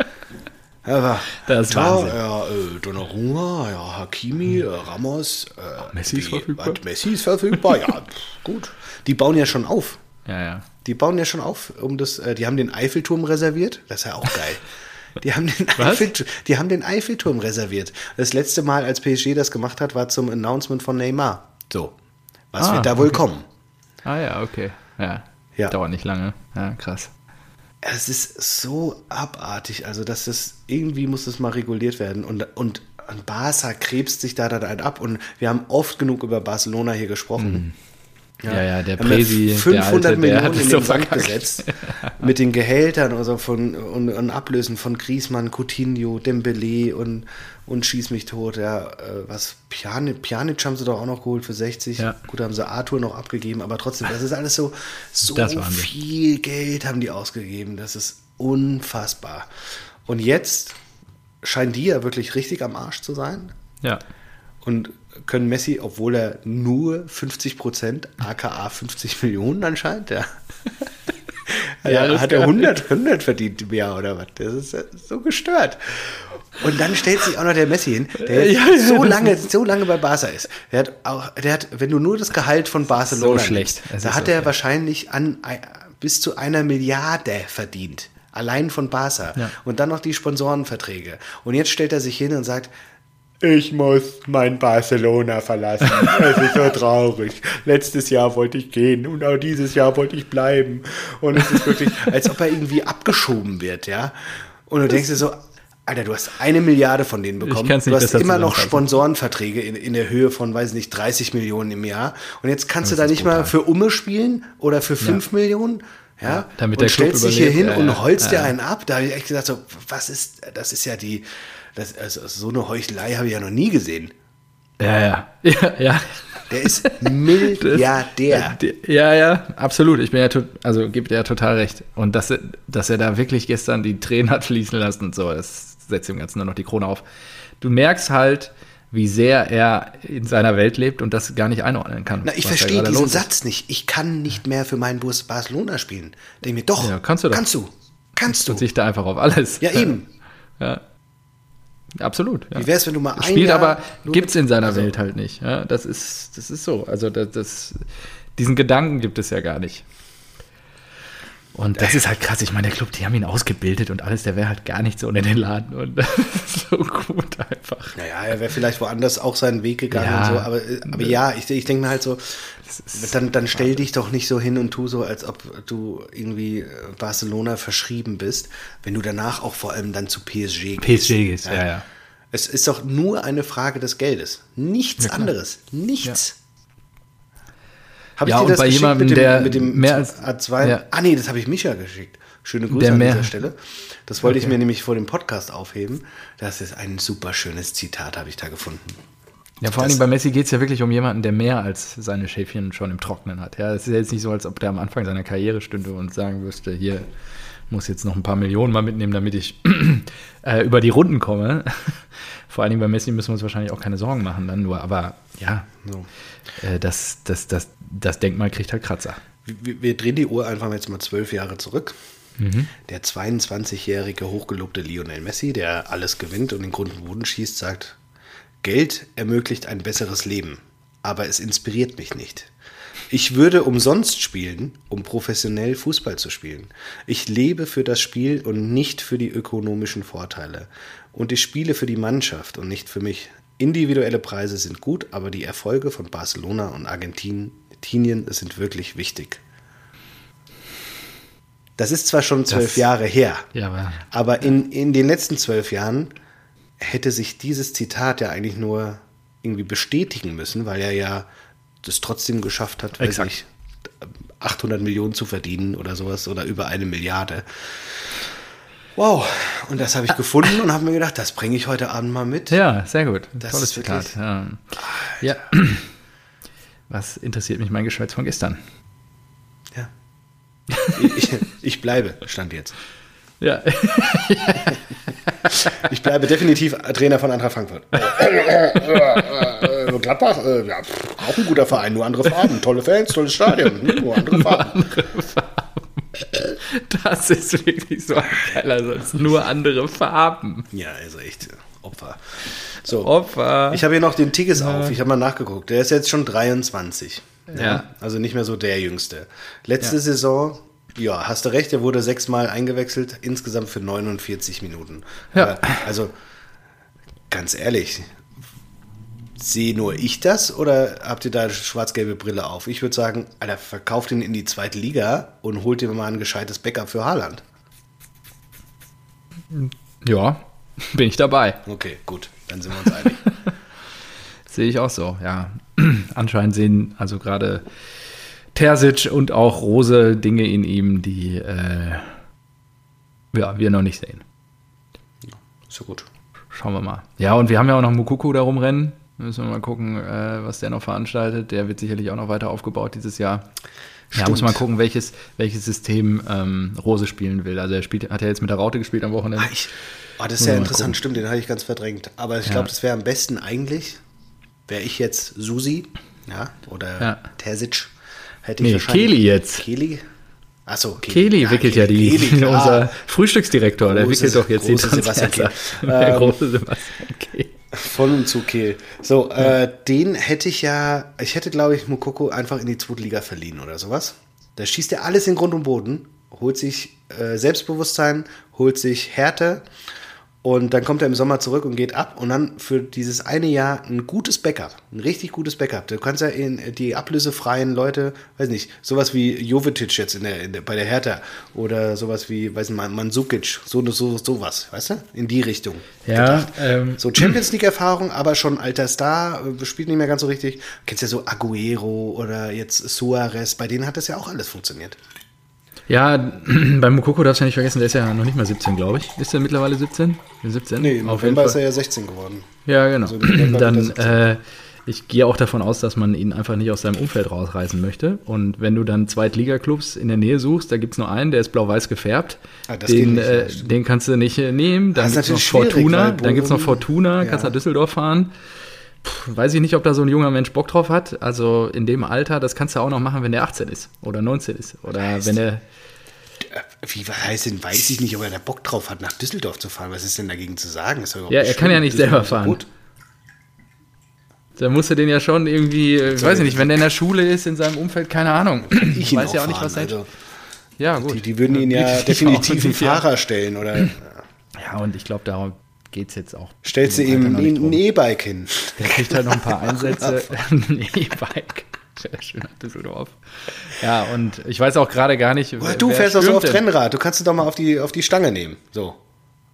Aber das ist Wahnsinn. Ja, äh, Donnarumma, ja, Hakimi, äh, Ramos. Äh, Messi ist verfügbar. Messi ist verfügbar, ja, [LAUGHS] gut. Die bauen ja schon auf. Ja, ja. Die bauen ja schon auf, um das, äh, die haben den Eiffelturm reserviert. Das ist ja auch geil. [LAUGHS] Die haben, den Eiffelturm, die haben den Eiffelturm reserviert. Das letzte Mal, als PSG das gemacht hat, war zum Announcement von Neymar. So. Was ah, wird da wohl okay. kommen? Ah ja, okay. Ja. ja. Dauert nicht lange. Ja, krass. Es ist so abartig. Also, dass das irgendwie muss das mal reguliert werden. Und, und, und Barca krebst sich da dann ab. Und wir haben oft genug über Barcelona hier gesprochen. Mhm. Ja, ja, der Präsi, 500 der Alte, Millionen der in den Sand gesetzt. mit den Gehältern also von, und, und Ablösen von Griezmann, Coutinho, Dembele und, und Schieß mich tot. Ja, äh, was, Pjanic, Pjanic haben sie doch auch noch geholt für 60. Ja. Gut, haben sie Arthur noch abgegeben, aber trotzdem, das ist alles so, so viel Geld haben die ausgegeben. Das ist unfassbar. Und jetzt scheinen die ja wirklich richtig am Arsch zu sein. Ja. Und können Messi, obwohl er nur 50 Prozent, aka 50 Millionen anscheinend, ja. [LAUGHS] Ja, hat er 100, 100 verdient mehr oder was? Das ist so gestört. Und dann stellt sich auch noch der Messi hin, der ja, ja, so lange, so lange bei Barca ist. Der hat auch, der hat, wenn du nur das Gehalt von Barcelona so schlecht. da hat so er wahrscheinlich an bis zu einer Milliarde verdient. Allein von Barca. Ja. Und dann noch die Sponsorenverträge. Und jetzt stellt er sich hin und sagt, ich muss mein Barcelona verlassen. Es ist so traurig. Letztes Jahr wollte ich gehen und auch dieses Jahr wollte ich bleiben. Und es ist wirklich, [LAUGHS] als ob er irgendwie abgeschoben wird, ja. Und du denkst dir so, Alter, du hast eine Milliarde von denen bekommen. du hast immer noch Sponsorenverträge in, in, der Höhe von, weiß nicht, 30 Millionen im Jahr. Und jetzt kannst das du da nicht brutal. mal für Umme spielen oder für 5 ja. Millionen. Ja, ja damit und der stellst dich hier hin ja, und holst dir einen ab. Da habe ich echt gesagt, so, was ist, das ist ja die, das, also so eine Heuchelei habe ich ja noch nie gesehen. Ja, ja, [LAUGHS] ja, ja. Der ist [LAUGHS] Milliardär. ja, ja, absolut. Ich bin ja, also gebe dir ja total recht. Und dass, dass er da wirklich gestern die Tränen hat fließen lassen und so, das setzt dem Ganzen dann noch die Krone auf. Du merkst halt, wie sehr er in seiner Welt lebt und das gar nicht einordnen kann. Na, ich verstehe diesen Satz nicht. Ich kann nicht mehr für meinen Bus Barcelona spielen. Denke mir, doch, ja, kannst du doch. Kannst du. Kannst du. Und sich da einfach auf alles. Ja, eben. Ja. Absolut. Ja. Wie wäre es, wenn du mal ein Spielt Jahr aber, gibt es in seiner also. Welt halt nicht. Ja, das, ist, das ist so. Also das, das, diesen Gedanken gibt es ja gar nicht. Und das ist halt krass. Ich meine, der Club, die haben ihn ausgebildet und alles, der wäre halt gar nicht so ohne den Laden. Und [LAUGHS] das ist so gut einfach. Naja, er wäre vielleicht woanders auch seinen Weg gegangen ja, und so. Aber, aber ja, ich, ich denke mir halt so, dann, dann stell dich doch nicht so hin und tu so, als ob du irgendwie äh, Barcelona verschrieben bist, wenn du danach auch vor allem dann zu PSG gehst. PSG gehst, ja, ja. ja. Es ist doch nur eine Frage des Geldes. Nichts ja, anderes. Nichts. Habe ja, ich dir das bei jemandem, mit dem, der mit dem mehr als A2? Ja. Ah nee, das habe ich Micha geschickt. Schöne Grüße der an dieser Stelle. Das wollte okay. ich mir nämlich vor dem Podcast aufheben. Das ist ein super schönes Zitat, habe ich da gefunden. Ja, vor allem bei Messi geht es ja wirklich um jemanden, der mehr als seine Schäfchen schon im Trocknen hat. Ja, es ist ja jetzt nicht so, als ob der am Anfang seiner Karriere stünde und sagen müsste, hier muss jetzt noch ein paar Millionen mal mitnehmen, damit ich [CLEARS THROAT] äh, über die Runden komme. Vor allem bei Messi müssen wir uns wahrscheinlich auch keine Sorgen machen dann nur. Aber ja, so. äh, das, das, das, das Denkmal kriegt halt Kratzer. Wir, wir drehen die Uhr einfach jetzt mal zwölf Jahre zurück. Mhm. Der 22-jährige hochgelobte Lionel Messi, der alles gewinnt und den Grund und Boden schießt, sagt, Geld ermöglicht ein besseres Leben, aber es inspiriert mich nicht. Ich würde umsonst spielen, um professionell Fußball zu spielen. Ich lebe für das Spiel und nicht für die ökonomischen Vorteile. Und ich spiele für die Mannschaft und nicht für mich. Individuelle Preise sind gut, aber die Erfolge von Barcelona und Argentinien sind wirklich wichtig. Das ist zwar schon zwölf das, Jahre her, ja, aber, aber in, in den letzten zwölf Jahren hätte sich dieses Zitat ja eigentlich nur irgendwie bestätigen müssen, weil er ja das trotzdem geschafft hat, weiß ich, 800 Millionen zu verdienen oder sowas oder über eine Milliarde. Wow, und das habe ich gefunden und habe mir gedacht, das bringe ich heute Abend mal mit. Ja, sehr gut. Das Tolles Zitat. Ja. ja. Was interessiert mich mein Geschwätz von gestern? Ja. Ich, ich bleibe, stand jetzt. Ja. ich bleibe definitiv Trainer von Eintracht Frankfurt. [LAUGHS] Gladbach, äh, ja, auch ein guter Verein, nur andere Farben. [LAUGHS] Tolle Fans, tolles Stadion, nur andere Farben. Nur andere Farben. Das ist wirklich so ein geiler Satz. Nur andere Farben. Ja, also echt Opfer. So, Opfer. Ich habe hier noch den Tigges ja. auf. Ich habe mal nachgeguckt. Der ist jetzt schon 23. Ja. ja. Also nicht mehr so der Jüngste. Letzte ja. Saison ja, hast du recht, er wurde sechsmal eingewechselt, insgesamt für 49 Minuten. Ja. also, ganz ehrlich, sehe nur ich das oder habt ihr da schwarz-gelbe Brille auf? Ich würde sagen, Alter, verkauft ihn in die zweite Liga und holt dir mal ein gescheites Backup für Haaland. Ja, [LAUGHS] bin ich dabei. Okay, gut, dann sind wir uns einig. [LAUGHS] Sehe ich auch so, ja. [CLEARS THROAT] Anscheinend sehen also gerade Terzic und auch Rose Dinge in ihm, die äh, ja, wir noch nicht sehen. Ja, so gut. Schauen wir mal. Ja, und wir haben ja auch noch Mukuku da rumrennen. Müssen wir mal gucken, äh, was der noch veranstaltet. Der wird sicherlich auch noch weiter aufgebaut dieses Jahr. Stimmt. Ja, muss man gucken, welches, welches System ähm, Rose spielen will. Also er spielt, hat ja jetzt mit der Raute gespielt am Wochenende. Ah, ich, oh, das ist ja interessant, stimmt, den hatte ich ganz verdrängt. Aber ich ja. glaube, das wäre am besten eigentlich, wäre ich jetzt Susi, ja, oder ja. Terzic, Hätte ich nee, Keli jetzt. Keli? Achso, Kelly ja, wickelt ja die, Kelly, [LAUGHS] unser Frühstücksdirektor, der wickelt doch jetzt die Sebastian Kehl. [LAUGHS] Der ähm, große Sebastian Kehl. Von und zu Kehl. So, ja. äh, den hätte ich ja, ich hätte, glaube ich, Mukoko einfach in die zweite Liga verliehen oder sowas. Da schießt er alles in Grund und Boden, holt sich äh, Selbstbewusstsein, holt sich Härte und dann kommt er im Sommer zurück und geht ab und dann für dieses eine Jahr ein gutes Backup, ein richtig gutes Backup. Du kannst ja in die ablösefreien Leute, weiß nicht, sowas wie Jovetic jetzt in der, in der, bei der Hertha oder sowas wie, weiß nicht, Mansukic, so, so, sowas, weißt du? In die Richtung. Ja. Ähm, so Champions League-Erfahrung, aber schon alter Star, äh, spielt nicht mehr ganz so richtig. Du kennst ja so Aguero oder jetzt Suarez, bei denen hat das ja auch alles funktioniert. Ja, [CLEARS THROAT] beim Mukoko darfst du ja nicht vergessen, der ist ja noch nicht mal 17, glaube ich. Ist der mittlerweile 17? 17? Nee, im Auf November ist er ja 16 geworden. Ja, genau. Also Dann, äh, ich gehe auch davon aus, dass man ihn einfach nicht aus seinem Umfeld rausreißen möchte. Und wenn du dann Zweitliga-Clubs in der Nähe suchst, da gibt es nur einen, der ist blau-weiß gefärbt. Ah, den, nicht, äh, den kannst du nicht äh, nehmen. Dann gibt es noch Fortuna. Dann gibt es noch Fortuna, ja. kannst nach Düsseldorf fahren weiß ich nicht, ob da so ein junger Mensch Bock drauf hat. Also in dem Alter, das kannst du auch noch machen, wenn der 18 ist oder 19 ist. Oder heißt, wenn er. Äh, wie heißt denn, weiß ich nicht, ob er da Bock drauf hat, nach Düsseldorf zu fahren. Was ist denn dagegen zu sagen? ja, er kann ja nicht selber fahren. Gut. Da musst du den ja schon irgendwie, ich weiß nicht, wenn der in der Schule ist, in seinem Umfeld, keine Ahnung. Ich weiß ja auch nicht, was sein. Also, ja, gut. Die, die würden ihn [LAUGHS] ja definitiv [LAUGHS] einen Fahrer stellen, oder? Ja, und ich glaube, darum geht es jetzt auch. Stellst du ihm ein E-Bike hin? Der kriegt halt noch ein paar [LAUGHS] Einsätze. ein E-Bike. Schön nach Düsseldorf. Ja, und ich weiß auch gerade gar nicht. Wer, du fährst doch so auf Rennrad. Du kannst es doch mal auf die, auf die Stange nehmen. So.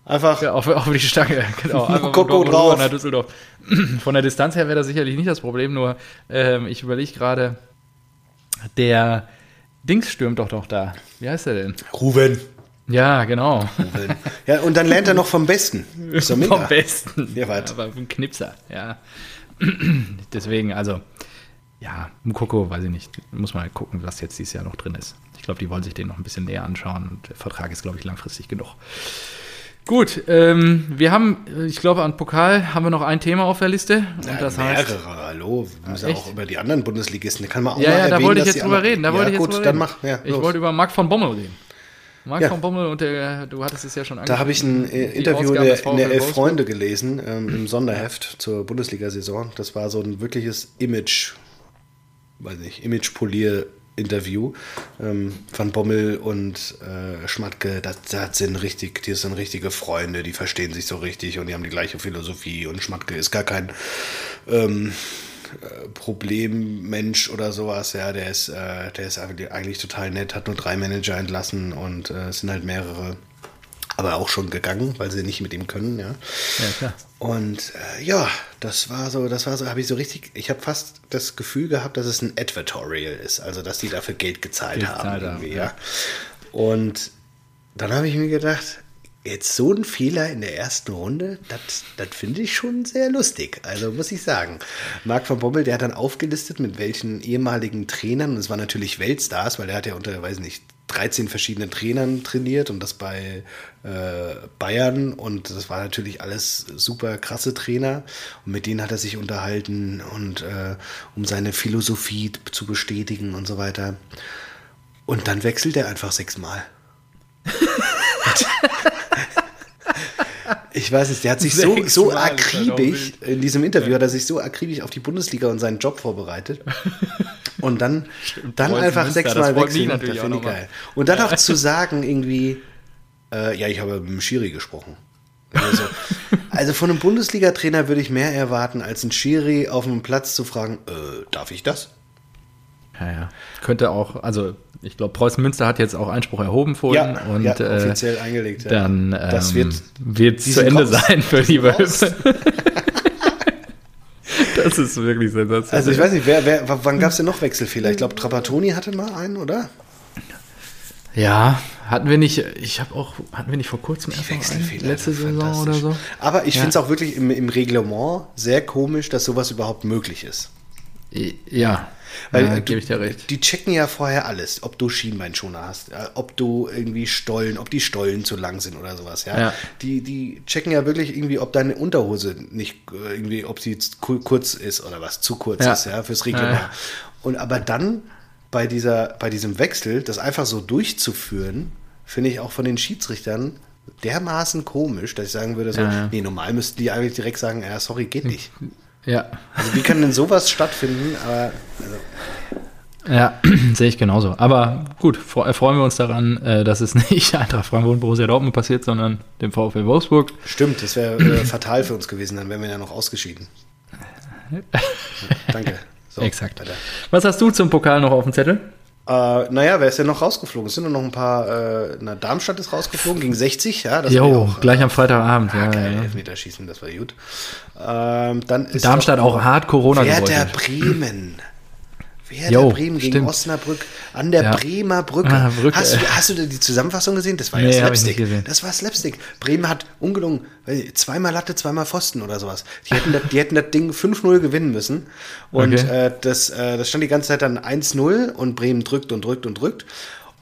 Einfach. Ja, auf, auf die Stange, [LAUGHS] genau. [LAUGHS] Koko drauf. Nach Düsseldorf. [CLEARS THROAT] Von der Distanz her wäre das sicherlich nicht das Problem, nur ähm, ich überlege gerade, der Dings stürmt doch doch da. Wie heißt der denn? Ruben. Ja, genau. Ja, und dann lernt er noch vom Besten. [LAUGHS] Vom Besten. Ja, warte. Aber ein Knipser, ja. [CLEARS THROAT] Deswegen, also, ja, Mukoko, weiß ich nicht. Muss mal gucken, was jetzt dieses Jahr noch drin ist. Ich glaube, die wollen sich den noch ein bisschen näher anschauen und der Vertrag ist, glaube ich, langfristig genug. Gut, ähm, wir haben, ich glaube, an Pokal haben wir noch ein Thema auf der Liste. Und ja, das mehrere, heißt, hallo. Wir müssen Echt? auch über die anderen Bundesligisten. Da kann man auch ja, mal ja, erwähnen, da wollte ich jetzt drüber reden. Da ja, wollte ich jetzt gut, dann mach. Ja, ich wollte über Marc von Bommel reden. Marc ja. von Bommel und der, du hattest es ja schon Da habe ich ein äh, Interview in der, in der Elf Freunde gelesen, ähm, im Sonderheft zur Bundesliga-Saison. Das war so ein wirkliches Image, weiß nicht, Image-Polier-Interview. Ähm, Van Bommel und äh, Schmatke, das, das, sind richtig, die sind richtige Freunde, die verstehen sich so richtig und die haben die gleiche Philosophie und Schmatke ist gar kein ähm, Problemmensch oder sowas, ja, der ist, äh, der ist eigentlich total nett, hat nur drei Manager entlassen und äh, es sind halt mehrere, aber auch schon gegangen, weil sie nicht mit ihm können, ja. Ja, klar. Und äh, ja, das war so, das war so, habe ich so richtig, ich habe fast das Gefühl gehabt, dass es ein Advertorial ist, also dass die dafür Geld gezahlt, Geld haben, haben ja. ja. Und dann habe ich mir gedacht, Jetzt so ein Fehler in der ersten Runde, das finde ich schon sehr lustig. Also muss ich sagen. Marc von Bommel, der hat dann aufgelistet, mit welchen ehemaligen Trainern, und es waren natürlich Weltstars, weil er hat ja unter, weiß nicht, 13 verschiedenen Trainern trainiert und das bei äh, Bayern und das war natürlich alles super krasse Trainer und mit denen hat er sich unterhalten und äh, um seine Philosophie zu bestätigen und so weiter. Und dann wechselt er einfach sechsmal. [LAUGHS] [LAUGHS] Ich weiß nicht, der hat sich so, so akribisch, in diesem Interview hat er sich so akribisch auf die Bundesliga und seinen Job vorbereitet. [LAUGHS] Und dann, dann einfach sechsmal wechseln. Das finde ich geil. Und dann auch zu sagen, irgendwie, äh, ja, ich habe mit dem Schiri gesprochen. Also, [LAUGHS] also von einem Bundesliga-Trainer würde ich mehr erwarten, als ein Schiri auf dem Platz zu fragen, äh, darf ich das? Ja, ja. Könnte auch, also ich glaube, Preußen Münster hat jetzt auch Einspruch erhoben vorhin. Ja, und, ja, äh, offiziell äh, eingelegt. Ja. Dann ähm, das wird, wird zu Ende raus. sein für die Wölfe. [LAUGHS] das ist wirklich sensationell. Also ich weiß nicht, wer, wer, wann gab es denn noch Wechselfehler? Ich glaube, Trapattoni hatte mal einen, oder? Ja, hatten wir nicht, ich habe auch, hatten wir nicht vor kurzem erst Wechselfehler letzte Saison oder so? Aber ich ja. finde es auch wirklich im, im Reglement sehr komisch, dass sowas überhaupt möglich ist. Ja, weil ja, gebe ich dir recht. Die checken ja vorher alles, ob du Schienbeinschoner hast, ob du irgendwie Stollen, ob die Stollen zu lang sind oder sowas, ja. ja. Die, die checken ja wirklich irgendwie, ob deine Unterhose nicht äh, irgendwie, ob sie kurz ist oder was, zu kurz ja. ist, ja, fürs Reglement. Und aber dann bei, dieser, bei diesem Wechsel, das einfach so durchzuführen, finde ich auch von den Schiedsrichtern dermaßen komisch, dass ich sagen würde, so, ja, ja. nee, normal müssten die eigentlich direkt sagen, ja, sorry, geht nicht. Ja. Also wie kann denn sowas stattfinden? Aber, also. Ja, [CLEARS THROAT] sehe ich genauso. Aber gut, freuen wir uns daran, äh, dass es [LAUGHS] nicht Eintracht Frankfurt und Borussia Dortmund passiert, sondern dem VfL Wolfsburg. Stimmt, das wäre äh, [CLEARS THROAT] fatal für uns gewesen, dann wären wir ja noch ausgeschieden. [LAUGHS] Danke. So, Exakt. Weiter. Was hast du zum Pokal noch auf dem Zettel? Äh, naja, wer ist denn noch rausgeflogen? Es sind nur noch ein paar, äh, na, Darmstadt ist rausgeflogen gegen 60, ja. Das jo, auch, gleich am Freitagabend, ja. Geil, ja. Elfmeterschießen, das war gut. Ähm, dann ist Darmstadt auch, auch hart Corona Werder Bremen. Werder jo, Bremen gegen stimmt. Osnabrück an der ja. Bremer Brücke. Ah, Brücke. Hast, du, hast du die Zusammenfassung gesehen? Das war nee, ja Slapstick. Das war Slapstick. Bremen hat ungelungen, zweimal Latte, zweimal Pfosten oder sowas. Die hätten das, die hätten das Ding 5-0 gewinnen müssen. Und okay. äh, das, äh, das stand die ganze Zeit dann 1-0 und Bremen drückt und drückt und drückt.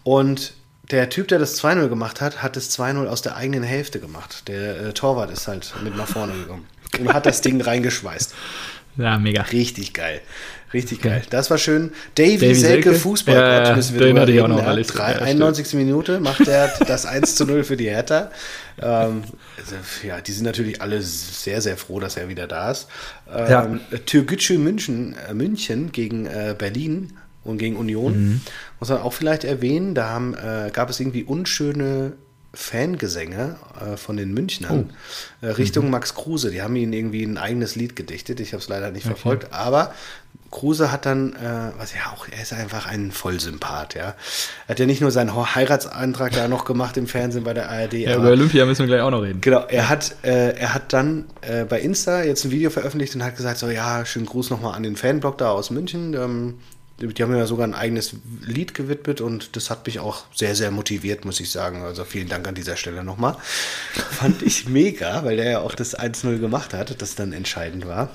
Und der Typ, der das 2-0 gemacht hat, hat das 2-0 aus der eigenen Hälfte gemacht. Der äh, Torwart ist halt mit nach vorne gekommen und hat das Ding reingeschweißt. Ja, mega. Richtig geil. Richtig geil. Das war schön. Davy, Davy Selke, Selke, Fußballgott, ja, müssen wir den hatte ich auch noch alles. 3, 91. Minute macht er [LAUGHS] das 1 zu 0 für die Hertha. Ähm, also, ja, die sind natürlich alle sehr, sehr froh, dass er wieder da ist. Ähm, ja. Türgücü München, äh, München gegen äh, Berlin und gegen Union. Mhm. Muss man auch vielleicht erwähnen, da haben, äh, gab es irgendwie unschöne Fangesänge äh, von den Münchnern oh. äh, Richtung mhm. Max Kruse. Die haben ihnen irgendwie ein eigenes Lied gedichtet. Ich habe es leider nicht okay. verfolgt, aber Kruse hat dann, äh, was ja auch, er ist einfach ein Vollsympath, ja. Er hat ja nicht nur seinen Heiratsantrag da noch gemacht im Fernsehen bei der ARD. Ja, aber, über Olympia müssen wir gleich auch noch reden. Genau, er hat, äh, er hat dann äh, bei Insta jetzt ein Video veröffentlicht und hat gesagt, so ja, schönen Gruß nochmal an den Fanblog da aus München. Ähm, die haben mir ja sogar ein eigenes Lied gewidmet und das hat mich auch sehr, sehr motiviert, muss ich sagen. Also vielen Dank an dieser Stelle nochmal. [LAUGHS] Fand ich mega, weil der ja auch das 1-0 gemacht hat, das dann entscheidend war.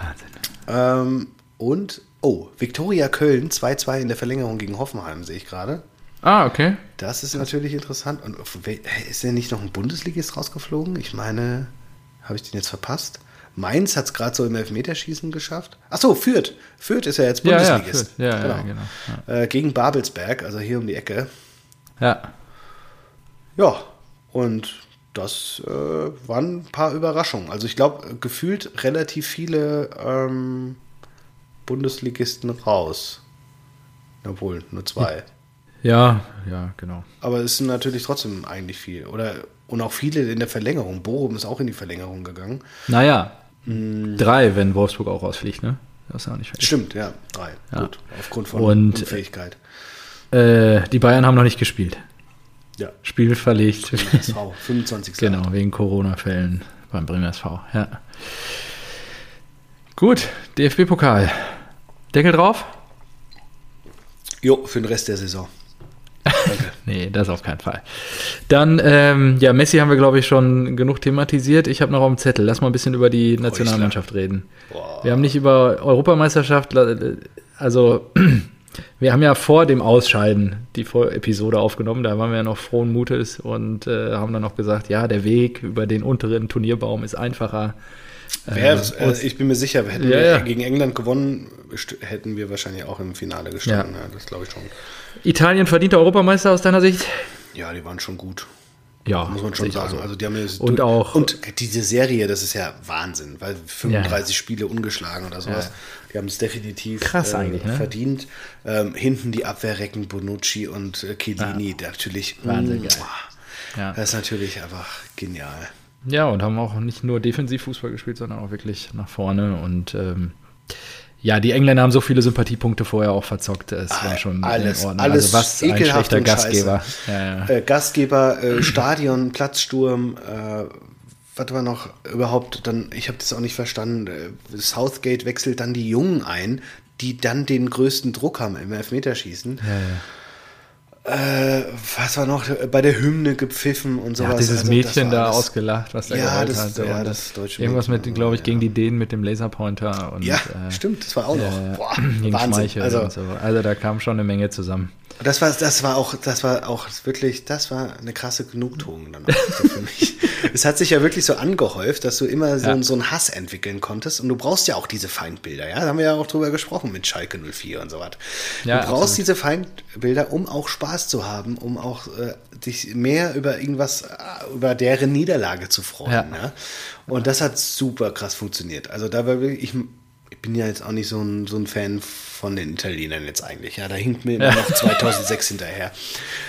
Wahnsinn. Ähm, und, oh, Viktoria Köln 2-2 in der Verlängerung gegen Hoffenheim, sehe ich gerade. Ah, okay. Das ist natürlich interessant. Und ist denn nicht noch ein Bundesligist rausgeflogen? Ich meine, habe ich den jetzt verpasst? Mainz hat es gerade so im Elfmeterschießen geschafft. Achso, Fürth. Fürth ist ja jetzt Bundesligist. Ja, ja, ja, genau. genau. Äh, gegen Babelsberg, also hier um die Ecke. Ja. Ja, und das äh, waren ein paar Überraschungen. Also ich glaube, gefühlt relativ viele ähm, Bundesligisten raus. Obwohl, nur zwei. Ja, ja, genau. Aber es sind natürlich trotzdem eigentlich viel. Oder und auch viele in der Verlängerung. Bochum ist auch in die Verlängerung gegangen. Naja, Mhm. Drei, wenn Wolfsburg auch rausfliegt, ne? Das ist ja nicht fertig. Stimmt, ja, drei. Ja. Gut, aufgrund von Und, Unfähigkeit. Äh, die Bayern haben noch nicht gespielt. Ja. Spiel verlegt. SV, 25. genau, wegen Corona-Fällen beim Bremer SV, ja. Gut, DFB-Pokal. Deckel drauf? Jo, für den Rest der Saison. [LAUGHS] nee, das auf keinen Fall. Dann, ähm, ja, Messi haben wir, glaube ich, schon genug thematisiert. Ich habe noch auf dem Zettel. Lass mal ein bisschen über die Nationalmannschaft reden. Boah. Wir haben nicht über Europameisterschaft, also [CLEARS THROAT] wir haben ja vor dem Ausscheiden die Episode aufgenommen. Da waren wir ja noch frohen Mutes und äh, haben dann noch gesagt, ja, der Weg über den unteren Turnierbaum ist einfacher. Wär, äh, ich bin mir sicher, hätten ja, wir ja. gegen England gewonnen, hätten wir wahrscheinlich auch im Finale gestanden. Ja. das glaube ich schon. Italien verdienter Europameister aus deiner Sicht? Ja, die waren schon gut. Ja, muss man schon sagen. Also die haben und auch und diese Serie, das ist ja Wahnsinn, weil 35 ja. Spiele ungeschlagen oder sowas. Ja. Die haben es definitiv Krass äh, eigentlich, ne? verdient. Ähm, hinten die Abwehrrecken Bonucci und äh, Chiellini, ja. natürlich. Wahnsinn, geil. Ja. Das ist natürlich einfach genial. Ja, und haben auch nicht nur Defensivfußball gespielt, sondern auch wirklich nach vorne und ähm, ja, die Engländer haben so viele Sympathiepunkte vorher auch verzockt. Es war schon alles, in Ordnung. Alles also was ein schlechter Gastgeber. Ja, ja. Äh, Gastgeber, äh, Stadion, Platzsturm, äh, was war noch überhaupt dann, ich habe das auch nicht verstanden, äh, Southgate wechselt dann die Jungen ein, die dann den größten Druck haben im Elfmeterschießen. Ja, Äh, was war noch? Bei der Hymne gepfiffen und sowas. Ja, dieses also, Mädchen da alles, ausgelacht, was da ja, das, hat. Ja, das deutsche Irgendwas Mädchen, mit, glaube ich, gegen die Dänen mit dem Laserpointer. Und, ja, äh, stimmt, das war auch noch. Boah, gegen Wahnsinn. Also, so. also da kam schon eine Menge zusammen. Das war, das war auch, das war auch wirklich, das war eine krasse Genugtuung dann auch für mich. [LAUGHS] es hat sich ja wirklich so angehäuft, dass du immer so, ja. so einen Hass entwickeln konntest und du brauchst ja auch diese Feindbilder, ja, da haben wir ja auch drüber gesprochen mit Schalke 04 und so was. Ja, du brauchst absolut. diese Feindbilder, um auch Spaß zu haben, um auch äh, dich mehr über irgendwas, äh, über deren Niederlage zu freuen. Ja. ja? Und das hat super krass funktioniert. Also da war wirklich, ich, ich bin ja jetzt auch nicht so ein, so ein Fan von den Italienern jetzt eigentlich. Ja, da hinkt mir immer noch [LAUGHS] 2006 hinterher.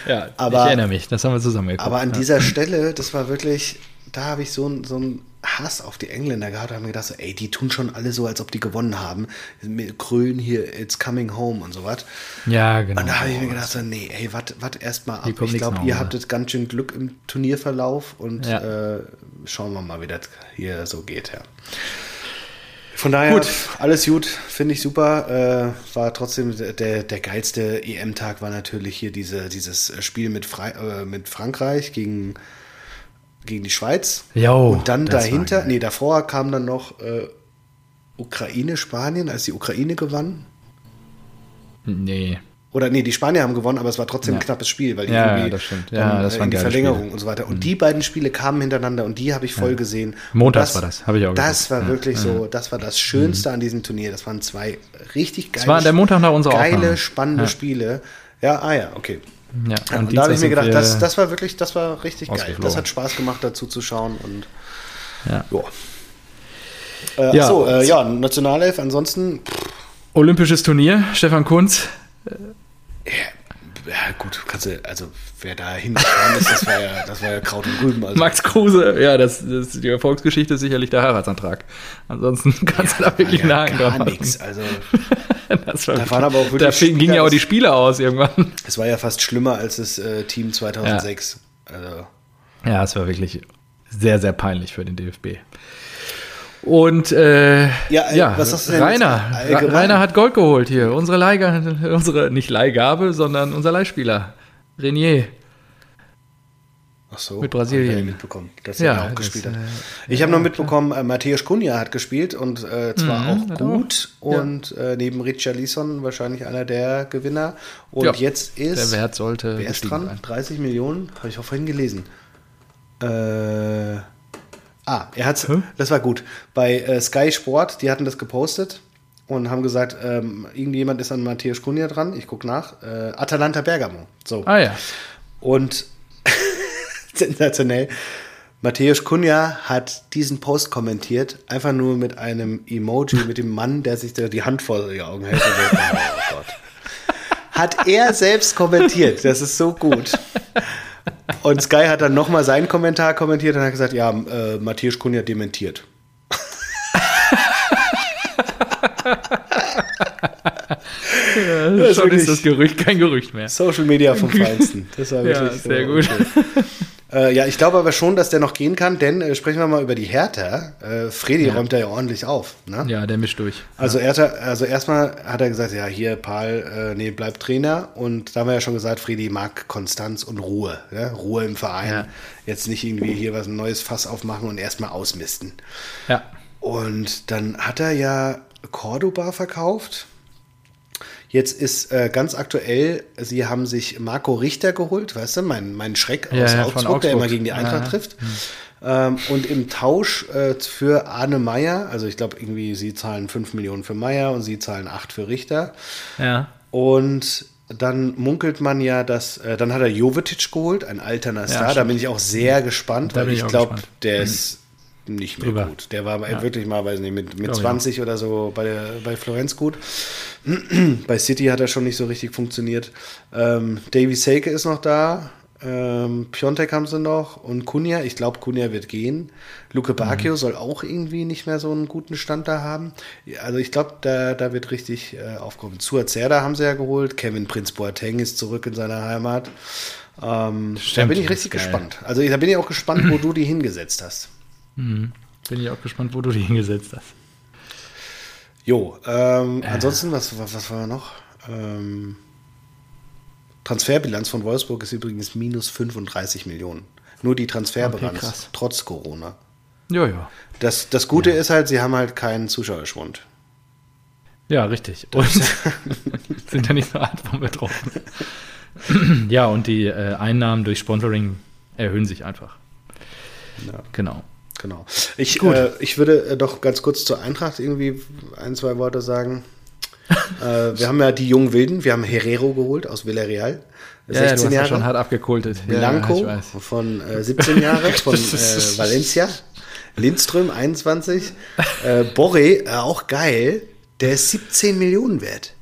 Ja, aber, ich erinnere mich, das haben wir zusammen geguckt. Aber an ja. dieser Stelle, das war wirklich, da habe ich so, einen so einen Hass auf die Engländer gehabt. Haben gedacht, so, ey, die tun schon alle so, als ob die gewonnen haben. Mit Krön hier, it's coming home und so was. Ja, genau. Und da habe ich mir gedacht, so, nee, ey, warte erstmal ab. Ich glaube, ihr hattet ganz schön Glück im Turnierverlauf und ja. äh, schauen wir mal, wie das hier so geht, ja. Von daher, gut. alles gut, finde ich super. Äh, war trotzdem der, der geilste EM-Tag war natürlich hier diese, dieses Spiel mit, Fre äh, mit Frankreich gegen, gegen die Schweiz. Jo, Und dann dahinter, nee, davor kam dann noch äh, Ukraine, Spanien, als die Ukraine gewann. Nee. Oder nee, die Spanier haben gewonnen, aber es war trotzdem ja. ein knappes Spiel, weil die ja, irgendwie das stimmt. Ja, dann, das äh, in die Verlängerung Spiele. und so weiter. Und mhm. die beiden Spiele kamen hintereinander und die habe ich voll ja. gesehen. Montags war das, habe ich auch gesehen. Das war wirklich so, das war das Schönste mhm. an diesem Turnier. Das waren zwei richtig geile, das war der Montag nach unserer geile Aufnahme. spannende Spiele. Ja, ah ja, okay. Ja, und, und da habe ich mir gedacht, das, das war wirklich, das war richtig geil. Das hat Spaß gemacht, dazu zu schauen und ja. Äh, ja. Achso, äh, ja, Nationalelf, ansonsten. Olympisches Turnier, Stefan Kunz. Ja, gut, kannst du, also wer da hingefahren ist, das war ja, das war ja Kraut und Rüben. Also. Max Kruse, ja, das, das die Erfolgsgeschichte ist sicherlich der Heiratsantrag. Ansonsten [LAUGHS] kannst ja, du da wirklich ja, Haken gar nichts. Also [LAUGHS] das war da waren aber auch wirklich. Da Spieler, ging ja auch die Spiele aus irgendwann. Es war ja fast schlimmer als das äh, Team 2006. Ja. Also. ja, es war wirklich sehr, sehr peinlich für den DFB. Und äh, ja, äh, ja was hast du denn Rainer, Rainer hat Gold geholt hier. Unsere Leihgabe, unsere nicht Leihgabe, sondern unser Leihspieler Renier. Ach so, mit Brasilien. Ich mitbekommen, dass ja, er auch gespielt das, hat. Äh, ich habe noch mitbekommen, äh, Matthäus Cunha hat gespielt und äh, zwar mhm, auch gut auch. und ja. äh, neben Richarlison wahrscheinlich einer der Gewinner. Und ja, jetzt ist der Wert sollte wer ist dran? Sein. 30 Millionen, habe ich auch vorhin gelesen. Äh Ah, er hat, das war gut. Bei äh, Sky Sport, die hatten das gepostet und haben gesagt, ähm, irgendjemand ist an Matthias Cunha dran. Ich gucke nach. Äh, Atalanta Bergamo. So. Ah ja. Und [LAUGHS] sensationell. Matthäus Cunha hat diesen Post kommentiert, einfach nur mit einem Emoji mit dem Mann, der sich da die Hand vor die Augen hält. oh Gott. Hat er selbst kommentiert. Das ist so gut. Und Sky hat dann nochmal seinen Kommentar kommentiert und hat gesagt, ja, äh, Matthias Kunja dementiert. ja, das schon ist das Gerücht kein Gerücht mehr. Social Media vom [LAUGHS] Feinsten. Das war wirklich ja, sehr so, gut. Äh, ja, ich glaube aber schon, dass der noch gehen kann, denn äh, sprechen wir mal über die Hertha. Äh, Fredi ja. räumt da ja ordentlich auf. Ne? Ja, der mischt durch. Also, ja. also erstmal hat er gesagt, ja, hier, Paul, äh, nee, bleib Trainer. Und da haben wir ja schon gesagt, Fredi mag Konstanz und Ruhe. Ne? Ruhe im Verein. Ja. Jetzt nicht irgendwie hier was ein neues Fass aufmachen und erstmal ausmisten. Ja. Und dann hat er ja Cordoba verkauft. Jetzt ist äh, ganz aktuell, sie haben sich Marco Richter geholt, weißt du, mein, mein Schreck aus ja, Augsburg, Augsburg, der immer gegen die Eintracht ja. trifft. Mhm. Ähm, und im Tausch äh, für Arne Meyer, also ich glaube irgendwie, sie zahlen 5 Millionen für Meyer und sie zahlen 8 für Richter. Ja. Und dann munkelt man ja, dass, äh, dann hat er Jovetic geholt, ein alterner Star. Ja, da bin ich auch sehr gespannt, da weil ich, ich glaube, der mhm. ist nicht mehr Drüber. gut. Der war ja. wirklich mal, weiß nicht, mit, mit 20 oder so bei, der, bei Florenz gut. [CLEARS THROAT] bei City hat er schon nicht so richtig funktioniert. Ähm, Davy Seike ist noch da. Ähm, Piontek haben sie noch und Kunja, ich glaube, Kunja wird gehen. Luke Bacchio mhm. soll auch irgendwie nicht mehr so einen guten Stand da haben. Also ich glaube, da, da wird richtig äh, aufkommen. Zerda haben sie ja geholt. Kevin Prinz Boateng ist zurück in seiner Heimat. Ähm, Stimmt, da bin ich richtig gespannt. Also da bin ich auch gespannt, wo [CLEARS THROAT] du die hingesetzt hast. Mhm. Bin ich auch gespannt, wo du die hingesetzt hast. Jo, ähm, äh. ansonsten, was, was, was war noch? Ähm, Transferbilanz von Wolfsburg ist übrigens minus 35 Millionen. Nur die Transferbilanz, okay, trotz Corona. Ja, ja. Das, das Gute ja. ist halt, sie haben halt keinen Zuschauerschwund. Ja, richtig. Und [LAUGHS] sind ja nicht so einfach betroffen. ja, und die äh, Einnahmen durch Sponsoring erhöhen sich einfach. Ja. Genau. Genau. Ich, äh, ich würde äh, doch ganz kurz zur Eintracht irgendwie ein, zwei Worte sagen. [LAUGHS] äh, wir haben ja die jungen Wilden, wir haben Herrero geholt aus Villarreal. 16 ja, ja, Jahre. schon hart abgekultet. Blanco ja, von äh, 17 Jahre [LAUGHS] von äh, Valencia. Lindström 21. Äh, Borre, äh, auch geil. Der ist 17 Millionen wert.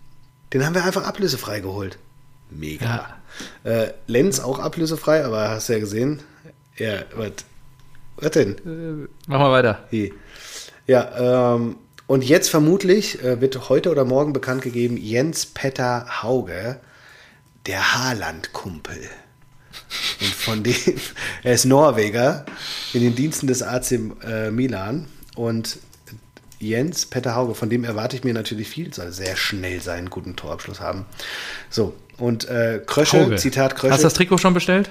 Den haben wir einfach ablösefrei geholt. Mega. Ja. Lenz auch ablösefrei, aber hast du ja gesehen. Ja, was? Was denn? Äh, mach mal weiter. Ja, ähm, und jetzt vermutlich äh, wird heute oder morgen bekannt gegeben, Jens Petter Hauge, der Haaland-Kumpel. Und von dem, [LAUGHS] er ist Norweger in den Diensten des AC äh, Milan. Und Jens Petter Hauge, von dem erwarte ich mir natürlich viel, soll sehr schnell seinen guten Torabschluss haben. So, und äh, Krösche. Zitat Krösche. Hast du das Trikot schon bestellt?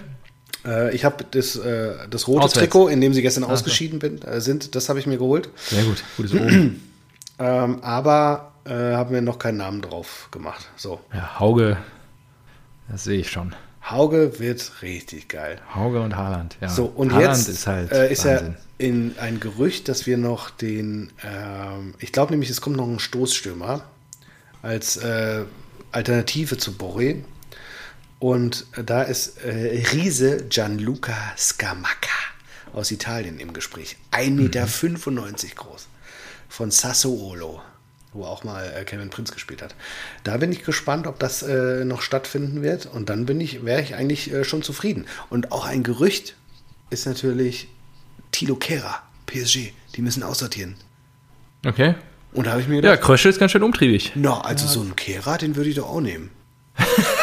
Äh, ich habe das, äh, das rote Auswärts. Trikot, in dem sie gestern also. ausgeschieden bin, äh, sind, das habe ich mir geholt. Sehr gut, gutes Oben. [CLEARS THROAT] ähm, aber äh, haben wir noch keinen Namen drauf gemacht. So. Ja, Hauge, das sehe ich schon. Hauge wird richtig geil. Hauge und Haaland, ja. So, und Haaland jetzt ist, halt äh, ist er in ein Gerücht, dass wir noch den, ähm, ich glaube nämlich, es kommt noch ein Stoßstürmer als äh, Alternative zu Borre. Und da ist äh, Riese Gianluca Scamacca aus Italien im Gespräch. 1,95 Meter mhm. groß. Von Sassuolo wo auch mal äh, Kevin Prinz gespielt hat. Da bin ich gespannt, ob das äh, noch stattfinden wird. Und dann bin ich, wäre ich eigentlich äh, schon zufrieden. Und auch ein Gerücht ist natürlich Tilo Kehrer, PSG. Die müssen aussortieren. Okay. Und da habe ich mir gedacht. Ja, Kröschel ist ganz schön umtriebig. Na, also ja. so einen Kehrer, den würde ich doch auch nehmen. [LAUGHS]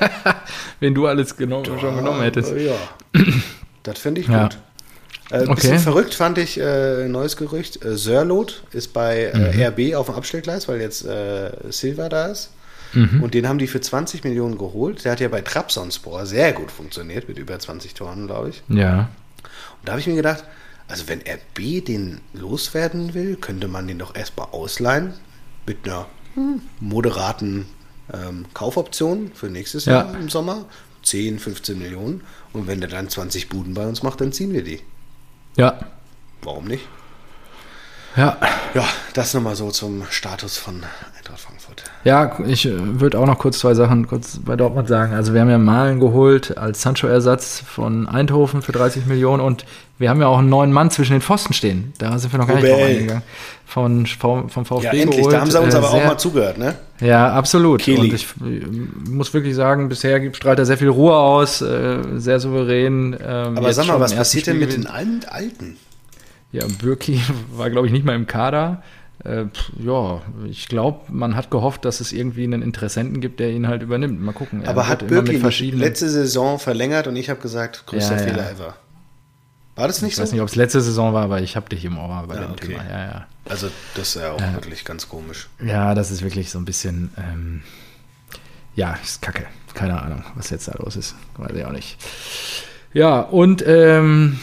[LAUGHS] Wenn du alles genommen, da, schon genommen hättest. Ja. [CLEARS THROAT] Das finde ich ja. gut. Äh, okay. Bisschen verrückt fand ich äh, neues Gerücht. Äh, Sörlot ist bei äh, mhm. RB auf dem Abstellgleis, weil jetzt äh, Silva da ist. Mhm. Und den haben die für 20 Millionen geholt. Der hat ja bei Trabzonspor sehr gut funktioniert, mit über 20 Toren, glaube ich. Ja. Und da habe ich mir gedacht, also wenn RB den loswerden will, könnte man den doch erstmal ausleihen mit einer hm, moderaten ähm, Kaufoption für nächstes ja. Jahr im Sommer. 10, 15 Millionen. Und wenn der dann 20 Buden bei uns macht, dann ziehen wir die. Ja. Warum nicht? Ja. Ja, das nochmal so zum Status von Eintracht Frankfurt. Ja, ich äh, würde auch noch kurz zwei Sachen kurz bei Dortmund sagen. Also wir haben ja Malen geholt als Sancho-Ersatz von Eindhoven für 30 Millionen und wir haben ja auch einen neuen Mann zwischen den Pfosten stehen. Da sind wir noch gar nicht drauf eingegangen. Von, vom, vom VfB Ja, endlich, geholt. da haben sie uns äh, aber sehr, auch mal zugehört, ne? Ja, absolut. Kili. Und ich muss wirklich sagen, bisher strahlt er sehr viel Ruhe aus, äh, sehr souverän. Ähm, aber sag mal, was passiert denn mit den Alten? Ja, Birki [LAUGHS] war, glaube ich, nicht mal im Kader. Äh, ja, ich glaube, man hat gehofft, dass es irgendwie einen Interessenten gibt, der ihn halt übernimmt. Mal gucken. Er Aber hat Birki letzte Saison verlängert und ich habe gesagt, größter ja, Fehler ja. ever. War das nicht ich so? Ich weiß nicht, ob es letzte Saison war, aber ich habe dich im Ohr bei ja, dem okay. Thema. Ja, ja. Also das ist ja auch wirklich ganz komisch. Ja, das ist wirklich so ein bisschen, ähm, ja, ist kacke. Keine Ahnung, was jetzt da los ist. Weiß ich auch nicht. Ja, und ähm,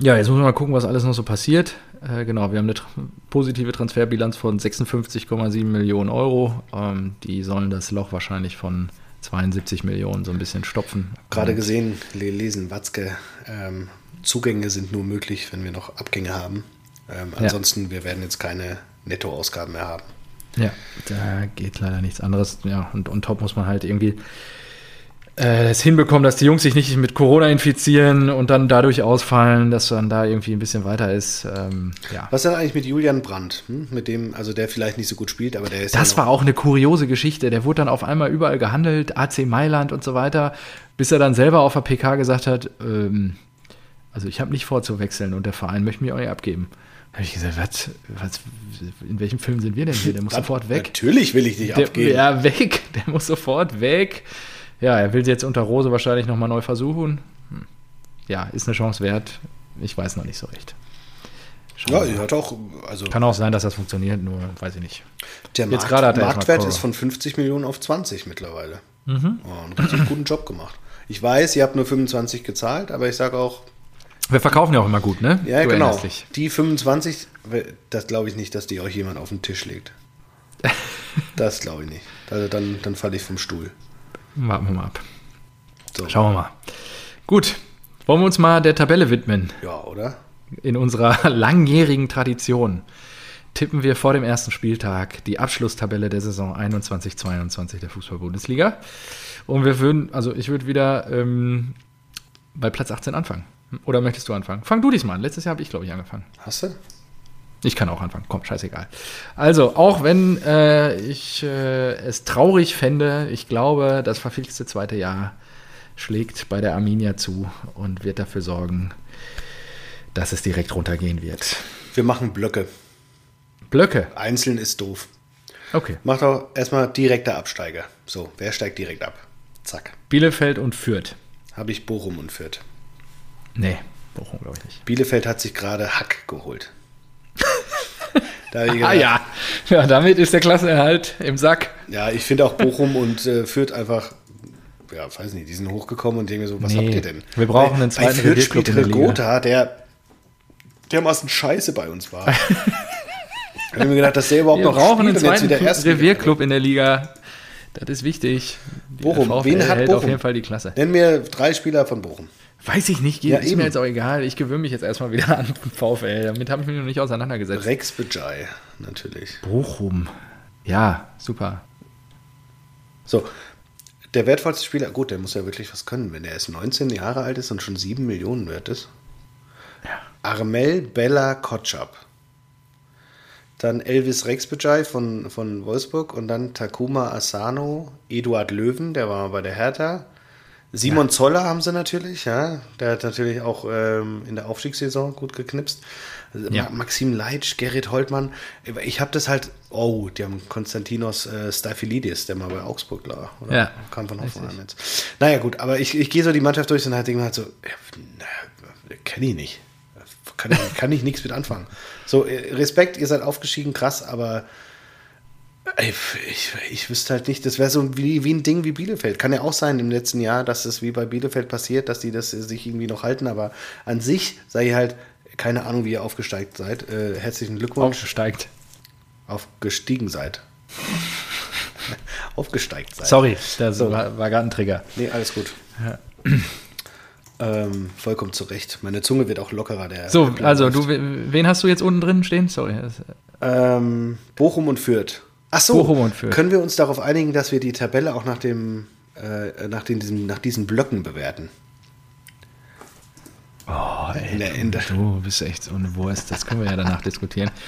ja, jetzt muss man mal gucken, was alles noch so passiert. Äh, genau, wir haben eine tra positive Transferbilanz von 56,7 Millionen Euro. Ähm, die sollen das Loch wahrscheinlich von 72 Millionen so ein bisschen stopfen. Gerade gesehen, lesen Watzke, ähm, Zugänge sind nur möglich, wenn wir noch Abgänge haben. Ähm, ansonsten, ja. wir werden jetzt keine Nettoausgaben mehr haben. Ja, da geht leider nichts anderes. Ja, und on top muss man halt irgendwie äh, es hinbekommen, dass die Jungs sich nicht mit Corona infizieren und dann dadurch ausfallen, dass man da irgendwie ein bisschen weiter ist. Ähm, ja. Was ist denn eigentlich mit Julian Brandt? Hm? Mit dem, also der vielleicht nicht so gut spielt, aber der ist. Das ja war auch eine kuriose Geschichte. Der wurde dann auf einmal überall gehandelt, AC Mailand und so weiter, bis er dann selber auf der PK gesagt hat, ähm, also ich habe nicht vor zu wechseln und der Verein möchte mich auch nicht abgeben. Da habe ich gesagt, was, was, in welchem Film sind wir denn hier? Der muss sofort weg. Natürlich will ich dich abgeben. Ja, weg. Der muss sofort weg. Ja, er will jetzt unter Rose wahrscheinlich nochmal neu versuchen. Hm. Ja, ist eine Chance wert. Ich weiß noch nicht so recht. Schauen ja, hat auch. Also Kann auch sein, dass das funktioniert, nur weiß ich nicht. Der Markt, Marktwert ist von 50 Millionen auf 20 mittlerweile. Mhm. Oh, einen richtig guten Job gemacht. Ich weiß, ihr habt nur 25 gezahlt, aber ich sage auch. Wir verkaufen ja auch immer gut, ne? Ja, du genau. Die 25, das glaube ich nicht, dass die euch jemand auf den Tisch legt. [LAUGHS] das glaube ich nicht. Also dann, dann falle ich vom Stuhl. Warten wir mal ab. So. Schauen wir mal. Gut, wollen wir uns mal der Tabelle widmen? Ja, oder? In unserer [LAUGHS] langjährigen Tradition tippen wir vor dem ersten Spieltag die Abschlusstabelle der Saison 21-22 der Fußball-Bundesliga. Und wir würden, also ich würde wieder ähm, bei Platz 18 anfangen. Oder möchtest du anfangen? Fang du diesmal an. Letztes Jahr habe ich, glaube ich, angefangen. Hast du? Ich kann auch anfangen. Komm, scheißegal. Also, auch wenn äh, ich äh, es traurig fände, ich glaube, das verfixte zweite Jahr schlägt bei der Arminia zu und wird dafür sorgen, dass es direkt runtergehen wird. Wir machen Blöcke. Blöcke? Einzeln ist doof. Okay. Macht auch erstmal direkter Absteiger. So, wer steigt direkt ab? Zack. Bielefeld und Fürth. Habe ich Bochum und Fürth. Nee, Bochum glaube ich nicht. Bielefeld hat sich gerade Hack geholt. Ah ja. ja, damit ist der Klassenerhalt im Sack. Ja, ich finde auch Bochum und äh, Fürth einfach, ja, weiß nicht, die sind hochgekommen und denken mir so, was nee, habt ihr denn? Wir brauchen einen zweiten bei Fürth spielt Gotha, der dermaßen scheiße bei uns war. [LAUGHS] ich habe mir gedacht, dass der überhaupt wir noch brauchen einen zweiten Revierclub in der Liga. Das ist wichtig. Bochum, wen hat Bochum? auf jeden Fall die Klasse. Nenn mir drei Spieler von Bochum. Weiß ich nicht, geht, ja, ist eben. mir jetzt auch egal. Ich gewöhne mich jetzt erstmal wieder [LAUGHS] an VfL. Damit habe ich mich noch nicht auseinandergesetzt. Rex Bejai, natürlich. Bochum. Ja, super. So, der wertvollste Spieler, gut, der muss ja wirklich was können, wenn er erst 19 Jahre alt ist und schon 7 Millionen wert ist. Ja. Armel Bella Kotschap. Dann Elvis Rexbejai von, von Wolfsburg und dann Takuma Asano, Eduard Löwen, der war bei der Hertha. Simon ja. Zoller haben sie natürlich, ja. Der hat natürlich auch ähm, in der Aufstiegssaison gut geknipst. Ja. Maxim Leitsch, Gerrit Holtmann. Ich habe das halt, oh, die haben Konstantinos äh, Stafilidis, der mal bei Augsburg lag. Oder? Ja. Kam von Hoffenheim jetzt. Naja, gut, aber ich, ich gehe so die Mannschaft durch und halt denke mir halt so, ja, kenne ich nicht. Kann ich, kann ich nichts mit anfangen. So, äh, Respekt, ihr seid aufgestiegen, krass, aber ich, ich, ich wüsste halt nicht, das wäre so wie, wie ein Ding wie Bielefeld. Kann ja auch sein im letzten Jahr, dass es wie bei Bielefeld passiert, dass die das sich irgendwie noch halten, aber an sich sei ihr halt, keine Ahnung, wie ihr aufgesteigt seid. Äh, herzlichen Glückwunsch. Aufgesteigt. Aufgestiegen seid. [LAUGHS] Aufgesteigt seid. Sorry, das so. war, war gerade ein Trigger. Nee, alles gut. Ja. [CLEARS THROAT] Ähm, vollkommen zu Recht. Meine Zunge wird auch lockerer. Der so, also du, wen hast du jetzt unten drin stehen? Sorry. Ähm, Bochum und Fürth. Ach so, können wir uns darauf einigen, dass wir die Tabelle auch nach, dem, äh, nach, den, diesem, nach diesen Blöcken bewerten? Oh, ey, in der Ende. Du bist echt so eine Wurst. Das können wir ja danach diskutieren. [LAUGHS]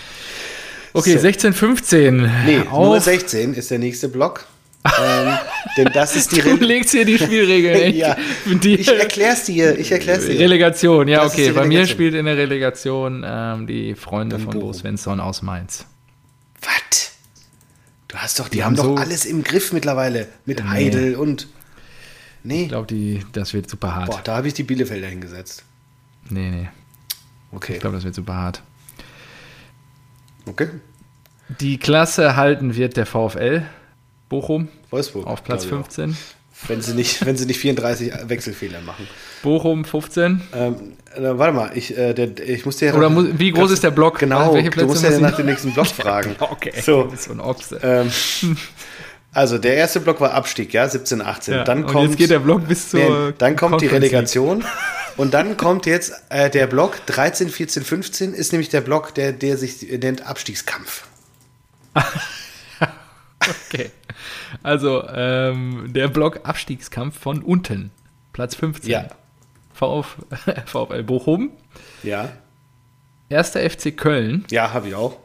Okay, so. 16, 15. Nee, auf. nur 16 ist der nächste Block. ähm, denn das ist die [LAUGHS] Du legst hier die Spielregeln. [LAUGHS] ja. Die ich erklär's dir. Ich erklär's dir. Relegation, ja, das okay. Bei mir spielt in der Relegation ähm, die Freunde Dann von Bo Svensson aus Mainz. Hast doch, die, die haben, haben, doch alles im Griff mittlerweile mit nee. Heidel und. Nee. Ich glaube, das wird super hart. Boah, da habe ich die Bielefelder hingesetzt. Nee, nee. Okay. Ich glaube, das wird super hart. Okay. Die Klasse halten wird der VfL Bochum. Wolfsburg. Auf Platz 15. Wenn sie, nicht, wenn sie nicht 34 Wechselfehler machen. Bochum 15. Ähm, äh, warte mal, ich, äh, der, ich muss dir. Oder muss, wie groß ist der Block? Genau, Welche Plätze du musst ja nach dem nächsten Block [LAUGHS] fragen. okay, so, so ein Ochse. Ähm, [LAUGHS] also der erste Block war Abstieg, ja, 17, 18. Ja, dann kommt, jetzt geht der Block bis zur. Nee, dann kommt die Relegation. [LAUGHS] und dann kommt jetzt äh, der Block 13, 14, 15 ist nämlich der Block, der, der sich nennt Abstiegskampf. okay. Also ähm, der Block Abstiegskampf von unten. Platz 15. Ja. Vf, [LAUGHS] VfL Bochum. Ja. Erster FC Köln. Ja, habe ich auch.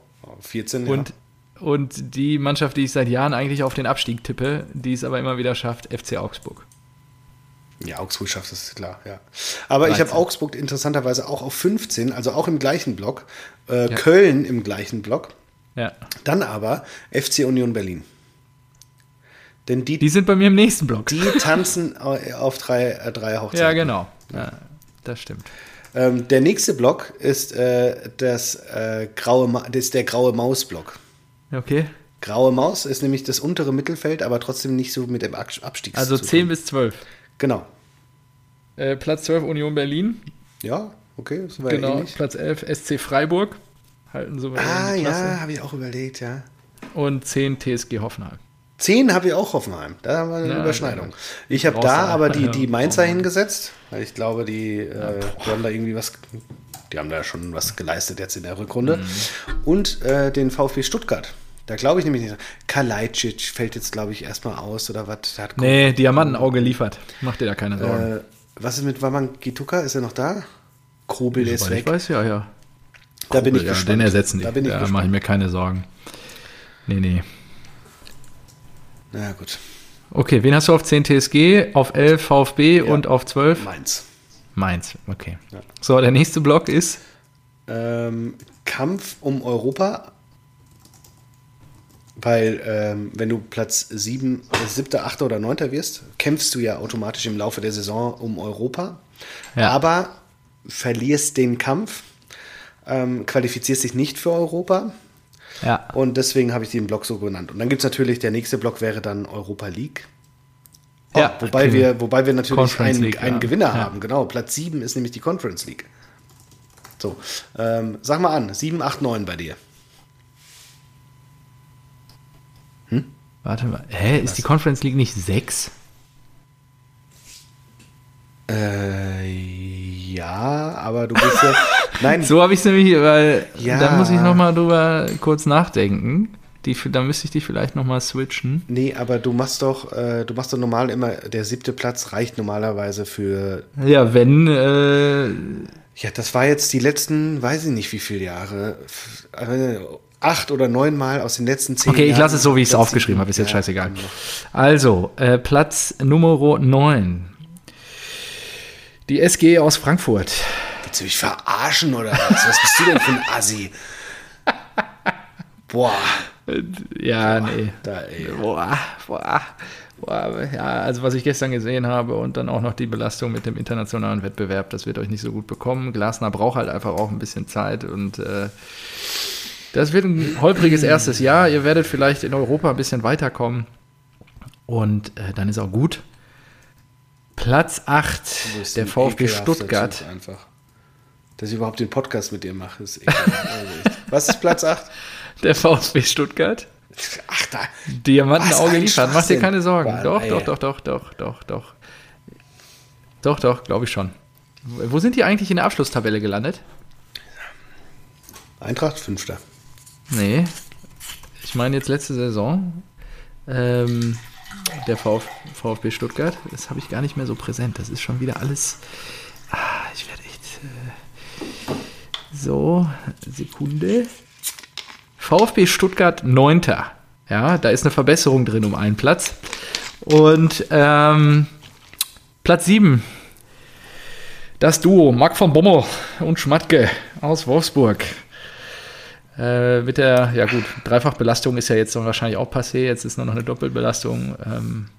14. Und, ja. und die Mannschaft, die ich seit Jahren eigentlich auf den Abstieg tippe, die es aber immer wieder schafft, FC Augsburg. Ja, Augsburg schafft es, klar, ja. Aber 13. ich habe Augsburg interessanterweise auch auf 15, also auch im gleichen Block. Äh, ja. Köln im gleichen Block. Ja. Dann aber FC Union Berlin. Denn die, die sind bei mir im nächsten Block. Die tanzen auf drei, äh, drei Hochzeiten. Ja, genau. Ja, das stimmt. Ähm, der nächste Block ist, äh, das, äh, graue das ist der graue Maus-Block. Okay. Graue Maus ist nämlich das untere Mittelfeld, aber trotzdem nicht so mit dem Abstieg. Also 10 bis 12. Genau. Äh, Platz 12 Union Berlin. Ja, okay, das war Genau, ähnlich. Platz 11 SC Freiburg. Halten so Ah, ja, habe ich auch überlegt, ja. Und 10 TSG Hoffenheim. 10 habe ich auch Hoffenheim. Da haben wir eine ja, Überschneidung. Ich habe da aber die, [LAUGHS] die Mainzer hingesetzt, weil ich glaube, die, äh, die haben da irgendwie was, die haben da schon was geleistet jetzt in der Rückrunde. Mhm. Und äh, den VfB Stuttgart. Da glaube ich nämlich nicht. Kalajdzic fällt jetzt, glaube ich, erstmal aus oder was? Nee, Diamantenauge liefert. Mach dir da keine Sorgen. Äh, was ist mit Waman Gituka? Ist er noch da? Kobel ist weg. Ich weiß, ja, ja. Da Kobel, bin ich ja, gespannt. Den ersetzen die. Da bin ich da mache ich mir keine Sorgen. Nee, nee. Na gut. Okay, wen hast du auf 10 TSG, auf 11 VfB ja. und auf 12? Mainz. Mainz, okay. Ja. So, der nächste Block ist? Ähm, Kampf um Europa. Weil, ähm, wenn du Platz 7, 7., 8. oder 9. wirst, kämpfst du ja automatisch im Laufe der Saison um Europa. Ja. Aber verlierst den Kampf, ähm, qualifizierst dich nicht für Europa. Ja. Und deswegen habe ich den Block so genannt. Und dann gibt es natürlich, der nächste Block wäre dann Europa League. Oh, ja, wobei, wir, wobei wir natürlich einen, League, einen ja. Gewinner ja. haben. Genau, Platz 7 ist nämlich die Conference League. So, ähm, sag mal an, 7, 8, 9 bei dir. Hm? Warte mal, hä, ist die Conference League nicht 6? Äh, ja, aber du bist ja. [LAUGHS] Nein. so habe ich es nämlich, weil ja. da muss ich nochmal drüber kurz nachdenken. Die, da müsste ich dich vielleicht nochmal switchen. Nee, aber du machst doch, äh, du machst doch normal immer, der siebte Platz reicht normalerweise für. Ja, wenn. Äh, ja, das war jetzt die letzten, weiß ich nicht wie viele Jahre. Äh, acht oder neun Mal aus den letzten zehn Okay, ich lasse es so, wie ich es aufgeschrieben habe, ist jetzt ja, scheißegal. Also, äh, Platz Nummer neun die SG aus Frankfurt. Willst du mich verarschen oder was? Was bist du denn für ein Assi? Boah. Ja, boah, nee. Da, boah, boah, boah. Ja, also was ich gestern gesehen habe und dann auch noch die Belastung mit dem internationalen Wettbewerb, das wird euch nicht so gut bekommen. Glasner braucht halt einfach auch ein bisschen Zeit und äh, das wird ein holpriges erstes Jahr. Ihr werdet vielleicht in Europa ein bisschen weiterkommen und äh, dann ist auch gut. Platz 8, der VfB Stuttgart. Einfach. Dass ich überhaupt den Podcast mit dir mache, ist [LAUGHS] Was ist Platz 8? Der VfB Stuttgart. Ach, da. Diamantenauge liefert. Mach dir keine Sorgen. Mann, doch, doch, doch, doch, doch, doch, doch. Doch, doch, glaube ich schon. Wo sind die eigentlich in der Abschlusstabelle gelandet? Eintracht, Fünfter. Nee. Ich meine jetzt letzte Saison. Ähm, der Vf VfB Stuttgart. Das habe ich gar nicht mehr so präsent. Das ist schon wieder alles. Ah, ich werde echt. Äh, so, Sekunde. VfB Stuttgart 9. Ja, da ist eine Verbesserung drin um einen Platz. Und ähm, Platz 7. Das Duo Marc von Bommel und Schmatke aus Wolfsburg. Äh, mit der, ja gut, Dreifachbelastung ist ja jetzt wahrscheinlich auch passé, jetzt ist nur noch eine Doppelbelastung. Ähm,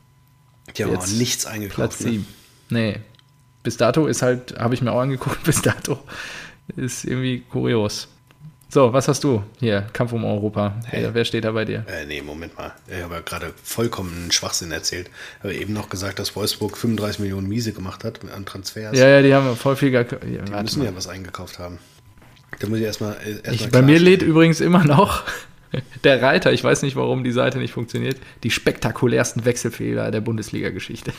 Die haben auch nichts eingekauft. Platz 7. Ne? Nee. Bis dato ist halt, habe ich mir auch angeguckt, [LAUGHS] bis dato ist irgendwie kurios. So, was hast du hier? Kampf um Europa. Hey. Wer, steht da bei dir? Äh, nee, Moment mal. Ich habe ja gerade vollkommen Schwachsinn erzählt. Ich habe eben noch gesagt, dass Wolfsburg 35 Millionen Miese gemacht hat an Transfers. Ja, ja, die haben voll viel. Ja, die müssen mal. ja was eingekauft haben. Da muss ich erstmal. Erst ich, bei mir lädt übrigens immer noch [LAUGHS] der Reiter, ich weiß nicht, warum die Seite nicht funktioniert, die spektakulärsten Wechselfehler der Bundesliga-Geschichte.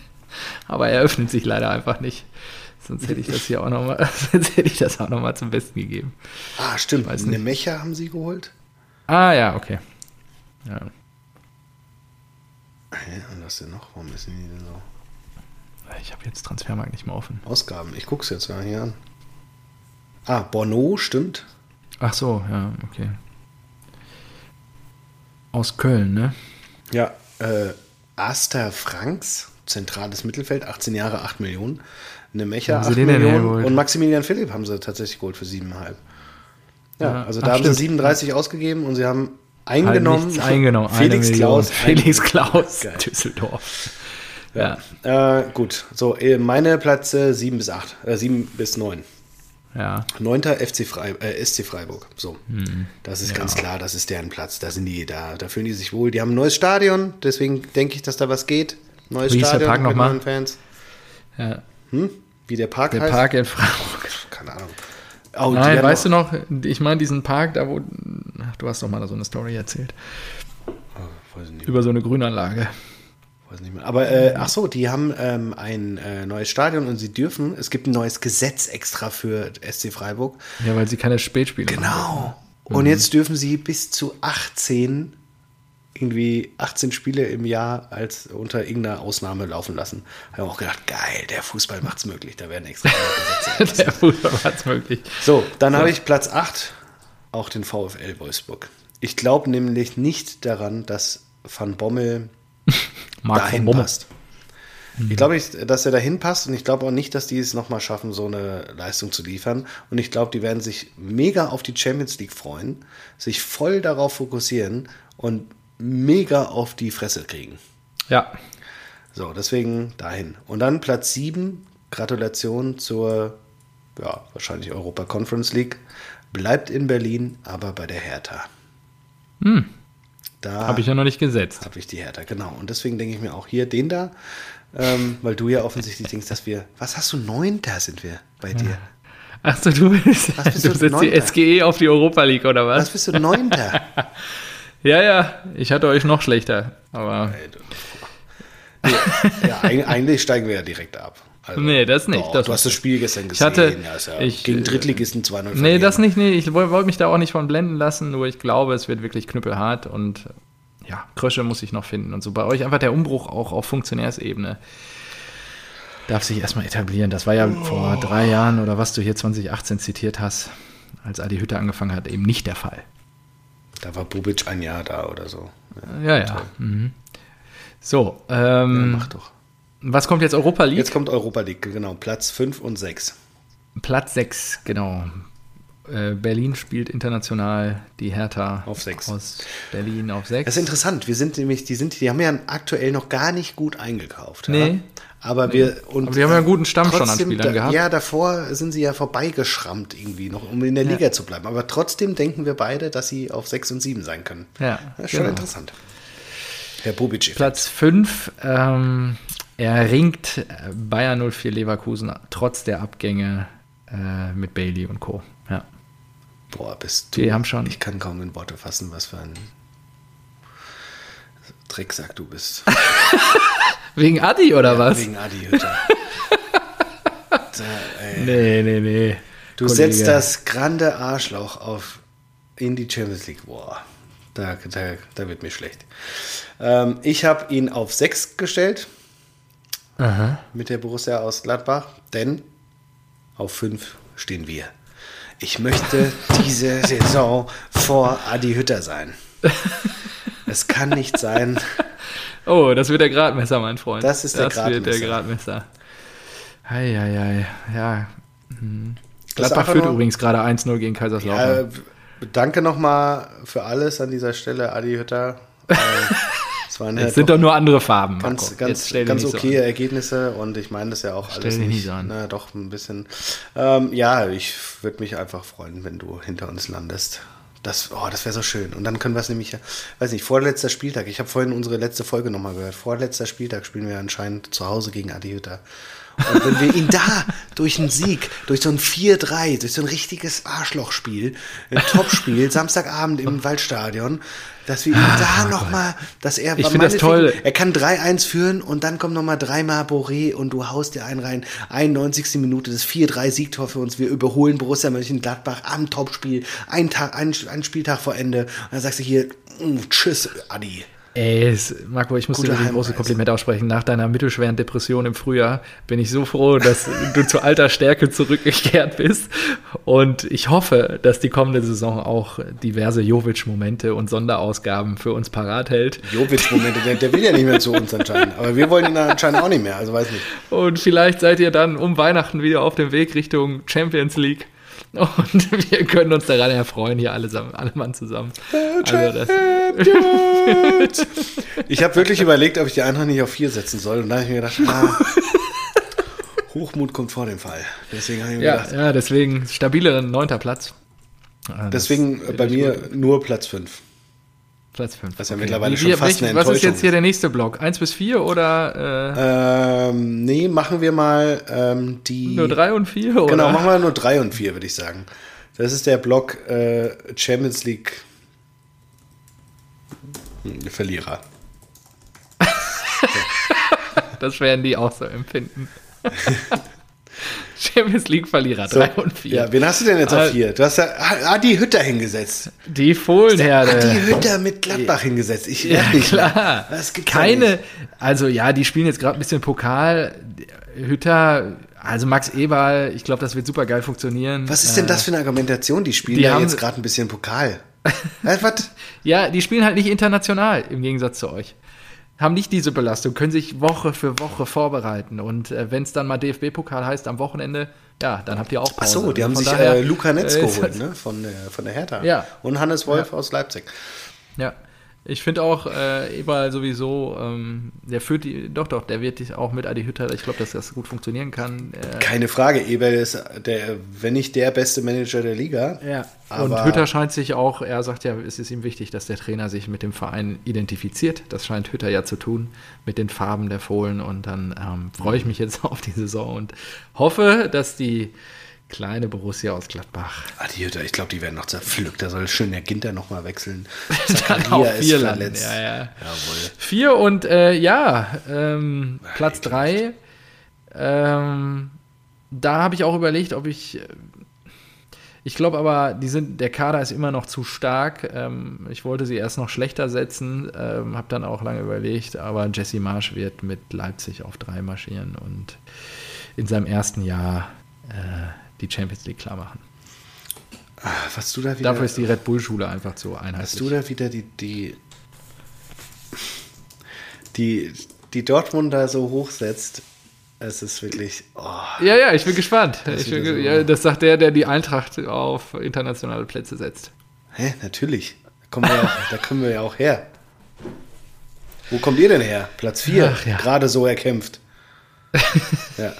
[LAUGHS] Aber er öffnet sich leider einfach nicht. Sonst hätte ich das hier auch nochmal, [LAUGHS] sonst hätte ich das auch noch mal zum Besten gegeben. Ah, stimmt. Eine Mecha haben sie geholt? Ah, ja, okay. Ja. Hä, und was denn noch? Warum ist die denn so? Ich habe jetzt Transfermarkt nicht mehr offen. Ausgaben, ich gucke es jetzt mal hier an. Ah, Bono, stimmt. Ach so, ja, okay. Aus Köln, ne? Ja, äh, Aster Franks, zentrales Mittelfeld, 18 Jahre, 8 Millionen. Eine Mecha, 8 Millionen. Und Maximilian Philipp haben sie tatsächlich geholt für 7,5. Ja, ja, also da Ach, haben stimmt. sie 37 ausgegeben und sie haben eingenommen. Halt eingenommen. [LAUGHS] Felix Klaus. Felix Klaus, Düsseldorf. Ja. ja. Äh, gut, so, äh, meine Plätze 7 bis 8, äh, 7 bis 9. Ja. Neunter FC Frei, äh, SC Freiburg. So. Hm. Das ist ja. ganz klar, das ist deren Platz. Da sind die, da, da fühlen die sich wohl. Die haben ein neues Stadion, deswegen denke ich, dass da was geht. Neues Wie Stadion mit noch neuen Fans. Ja. Hm? Wie der Park der heißt? Park in Freiburg. Keine Ahnung. Oh, Nein, weißt du noch, ich meine diesen Park, da wo, ach, du hast doch mal so eine Story erzählt. Oh, Über so eine Grünanlage. Weiß nicht mehr. Aber äh, ach so, die haben ähm, ein äh, neues Stadion und sie dürfen, es gibt ein neues Gesetz extra für SC Freiburg. Ja, weil sie keine Spätspiele Genau. Und mhm. jetzt dürfen sie bis zu 18 irgendwie 18 Spiele im Jahr als unter irgendeiner Ausnahme laufen lassen. Haben wir auch gedacht, geil, der Fußball macht's möglich. Da werden extra [LAUGHS] der Fußball macht's möglich. So, dann so. habe ich Platz 8, auch den VfL Wolfsburg. Ich glaube nämlich nicht daran, dass Van Bommel [LAUGHS] dahin passt. Ich glaube, dass er dahin passt und ich glaube auch nicht, dass die es nochmal schaffen, so eine Leistung zu liefern. Und ich glaube, die werden sich mega auf die Champions League freuen, sich voll darauf fokussieren und mega auf die Fresse kriegen. Ja. So, deswegen dahin. Und dann Platz 7, Gratulation zur, ja, wahrscheinlich Europa Conference League. Bleibt in Berlin, aber bei der Hertha. Hm. Da habe ich ja noch nicht gesetzt. Habe ich die Hertha, genau. Und deswegen denke ich mir auch hier den da, ähm, weil du ja offensichtlich denkst, dass wir, was hast du, Neunter sind wir bei dir? Achso, du bist, was bist du, du setzt die SGE auf die Europa League oder was? Was bist du, Neunter? [LAUGHS] ja, ja, ich hatte euch noch schlechter, aber... ja, eigentlich steigen wir ja direkt ab. Also, nee, das nicht. Doch, das du hast das Spiel gestern gesehen. Ich hatte, ja ich, gegen Drittligisten 2-0 Nee, das nicht. Nee, ich wollte mich da auch nicht von blenden lassen, nur ich glaube, es wird wirklich knüppelhart und ja, Krösche muss ich noch finden und so. Bei euch einfach der Umbruch auch auf Funktionärsebene darf sich erstmal etablieren. Das war ja oh. vor drei Jahren oder was du hier 2018 zitiert hast, als Adi Hütte angefangen hat, eben nicht der Fall. Da war Bubic ein Jahr da oder so. Ja, ja. ja. Mhm. So, ähm, ja, mach doch. Was kommt jetzt Europa League? Jetzt kommt Europa League, genau. Platz 5 und 6. Platz 6, genau. Äh, Berlin spielt international die Hertha auf 6. aus Berlin auf 6. Das ist interessant. Wir sind nämlich, die sind, die haben ja aktuell noch gar nicht gut eingekauft. Nee. Ja? Aber nee. wir und Aber die haben ja einen guten Stamm schon an Spielern da, gehabt. Ja, davor sind sie ja vorbeigeschrammt irgendwie noch, um in der ja. Liga zu bleiben. Aber trotzdem denken wir beide, dass sie auf 6 und 7 sein können. Ja. Das ist schon genau. interessant. Herr Bobic. Platz 5, ähm, er ringt Bayern 04 Leverkusen trotz der Abgänge äh, mit Bailey und Co. Ja. Boah, bist du. Die haben schon. Ich kann kaum in Worte fassen, was für ein Drecksack du bist. [LAUGHS] wegen Adi oder ja, was? Wegen Adi, Hütte. [LAUGHS] da, nee, nee, nee. Du Kollege. setzt das grande Arschloch auf in die Champions League. Boah, da, da, da wird mir schlecht. Ähm, ich habe ihn auf 6 gestellt. Aha. Mit der Borussia aus Gladbach, denn auf 5 stehen wir. Ich möchte diese [LAUGHS] Saison vor Adi Hütter sein. Es kann nicht sein. Oh, das wird der Gradmesser, mein Freund. Das ist der das Gradmesser. Das wird der Gradmesser. Eieiei, ja. Hm. Gladbach führt noch, übrigens gerade 1-0 gegen Kaiserslautern. Ja, danke nochmal für alles an dieser Stelle, Adi Hütter. [LAUGHS] Es waren halt sind doch nur andere Farben. Ganz, ganz, ganz okay so Ergebnisse und ich meine das ja auch stell alles nicht, nicht so an. Na, doch ein bisschen. Ähm, ja, ich würde mich einfach freuen, wenn du hinter uns landest. Das, oh, das wäre so schön. Und dann können wir es nämlich, weiß nicht, vorletzter Spieltag. Ich habe vorhin unsere letzte Folge nochmal gehört. Vorletzter Spieltag spielen wir anscheinend zu Hause gegen Adi Hütter. Und wenn wir ihn da durch einen Sieg, durch so ein 4-3, durch so ein richtiges Arschlochspiel, ein Topspiel, Samstagabend im Waldstadion, dass wir ihn ah, da nochmal, dass er, ich finde das toll. Er kann 3-1 führen und dann kommt nochmal dreimal Boré und du haust dir einen rein. 91. Minute, das 4-3 Siegtor für uns. Wir überholen Borussia Mönchengladbach am Topspiel. Ein Tag, ein, ein Spieltag vor Ende. Und dann sagst du hier, mm, tschüss, Adi. Ey, Marco, ich muss Gute dir ein großes Kompliment aussprechen. Nach deiner mittelschweren Depression im Frühjahr bin ich so froh, dass du zu alter Stärke zurückgekehrt bist. Und ich hoffe, dass die kommende Saison auch diverse Jovic-Momente und Sonderausgaben für uns parat hält. Jovic-Momente, der, der, will ja nicht mehr zu uns anscheinend. Aber wir wollen ihn anscheinend auch nicht mehr, also weiß nicht. Und vielleicht seid ihr dann um Weihnachten wieder auf dem Weg Richtung Champions League. Und [LAUGHS] wir können uns daran erfreuen, hier alle, alle Mann zusammen. Also ich habe wirklich überlegt, ob ich die Eintracht nicht auf vier setzen soll. Und da habe ich mir gedacht, ah, Hochmut kommt vor dem Fall. Deswegen habe ich mir ja, gedacht. Ja, deswegen stabiler neunter Platz. Deswegen bei mir gut. nur Platz 5. Platz 5. Was ja okay. mittlerweile Wie, schon fast welch, Was ist jetzt hier der nächste Block? 1 bis 4 oder? Äh? Ähm, nee, machen wir mal ähm, die. Nur 3 und 4? Oder? Genau, machen wir nur 3 und 4, würde ich sagen. Das ist der Block äh, Champions League Verlierer. [LAUGHS] das werden die auch so empfinden. [LAUGHS] Champions League-Verlierer, 3 so, und 4. Ja, wen hast du denn jetzt auf 4? Du hast ja Adi Hütter hingesetzt. Die Fohlenherde. Adi Hütter mit Gladbach hingesetzt. Ich ja, nicht klar. Das gibt Keine, also ja, die spielen jetzt gerade ein bisschen Pokal. Hütter, also Max Eberl, ich glaube, das wird super geil funktionieren. Was ist denn das für eine Argumentation? Die spielen die ja haben, jetzt gerade ein bisschen Pokal. [LAUGHS] Was? ja, die spielen halt nicht international, im Gegensatz zu euch haben nicht diese Belastung, können sich Woche für Woche vorbereiten. Und äh, wenn es dann mal DFB-Pokal heißt am Wochenende, ja, dann habt ihr auch Pause. Ach so, die haben Von sich daher, äh, Luca Netz [LAUGHS] äh, geholt, ne? Von der, von der Hertha. Ja. Und Hannes Wolf ja. aus Leipzig. Ja. Ich finde auch äh, Eberl sowieso, ähm, der führt die, doch, doch, der wird auch mit Adi Hütter, ich glaube, dass das gut funktionieren kann. Äh, Keine Frage, Eberl ist der, wenn nicht der beste Manager der Liga. Ja. Und Hütter scheint sich auch, er sagt ja, es ist ihm wichtig, dass der Trainer sich mit dem Verein identifiziert. Das scheint Hütter ja zu tun, mit den Farben der Fohlen. Und dann ähm, freue ich mich jetzt [LAUGHS] auf die Saison und hoffe, dass die Kleine Borussia aus Gladbach. Ah, die Hütte, ich glaube, die werden noch zerpflückt. Da soll schön der Ginter noch mal wechseln. [LAUGHS] Dann auch vier verletzt. Ja, ja. Jawohl. Vier und äh, ja, ähm, Platz drei. Ähm, da habe ich auch überlegt, ob ich. Ich glaube aber, die sind, der Kader ist immer noch zu stark. Ähm, ich wollte sie erst noch schlechter setzen, ähm, habe dann auch lange überlegt, aber Jesse Marsch wird mit Leipzig auf drei marschieren und in seinem ersten Jahr äh, die Champions League klar machen. Ah, was du da wieder, Dafür ist die Red Bull-Schule einfach so einheitlich. Hast du da wieder die, die, die, die Dortmunder so hochsetzt? Es ist wirklich. Oh, ja, ja, ich bin gespannt. Ich bin, so ja, das sagt der, der die Eintracht auf internationale Plätze setzt. Hä, natürlich. Da kommen wir, auch, da kommen wir ja auch her. Wo kommt ihr denn her? Platz 4. Ja. Gerade so erkämpft. ja.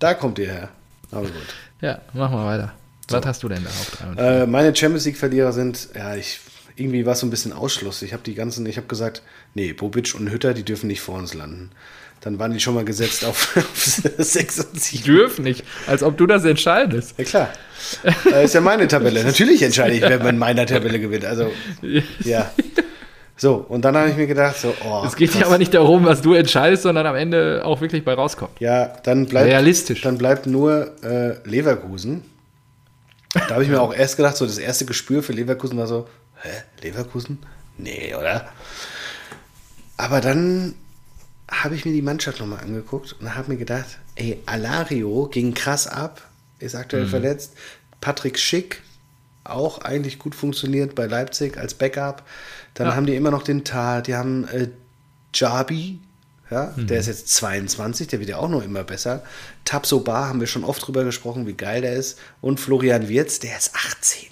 Da kommt ihr her. Aber gut. Ja, machen wir weiter. So. Was hast du denn da auf drei? Äh, meine Champions League-Verlierer sind, ja, ich irgendwie war es so ein bisschen Ausschluss. Ich habe die ganzen, ich habe gesagt, nee, Bobic und Hütter, die dürfen nicht vor uns landen. Dann waren die schon mal gesetzt auf, [LAUGHS] auf 6 und 7. Die dürfen nicht, als ob du das entscheidest. Ja klar. Das äh, ist ja meine Tabelle. [LAUGHS] Natürlich entscheide ich, wer in meiner Tabelle gewinnt. Also, [LAUGHS] ja. So, und dann habe ich mir gedacht, so, oh. Es geht ja aber nicht darum, was du entscheidest, sondern am Ende auch wirklich bei rauskommt. Ja, dann bleibt, Realistisch. Dann bleibt nur äh, Leverkusen. Da habe ich mir auch erst gedacht, so das erste Gespür für Leverkusen war so, hä, Leverkusen? Nee, oder? Aber dann habe ich mir die Mannschaft nochmal angeguckt und habe mir gedacht, ey, Alario ging krass ab, ist aktuell mhm. verletzt. Patrick Schick, auch eigentlich gut funktioniert bei Leipzig als Backup. Dann ja. haben die immer noch den Tar, die haben äh, Jabi, ja, mhm. der ist jetzt 22, der wird ja auch noch immer besser. Tapso Bar haben wir schon oft drüber gesprochen, wie geil der ist. Und Florian Wirz, der ist 18.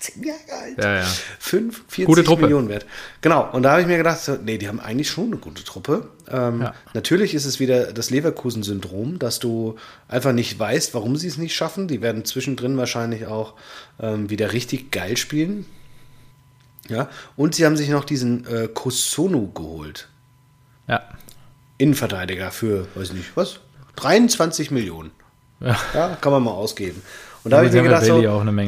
18 Jahre alt. Ja, ja. 5, 40 Millionen wert. Genau, und da habe ich mir gedacht, nee, die haben eigentlich schon eine gute Truppe. Ähm, ja. Natürlich ist es wieder das Leverkusen-Syndrom, dass du einfach nicht weißt, warum sie es nicht schaffen. Die werden zwischendrin wahrscheinlich auch ähm, wieder richtig geil spielen. Ja, und sie haben sich noch diesen äh, Kosonu geholt. Ja. Innenverteidiger für, weiß ich nicht, was? 23 Millionen. Ja. ja kann man mal ausgeben. Und da habe ich mir gedacht, so,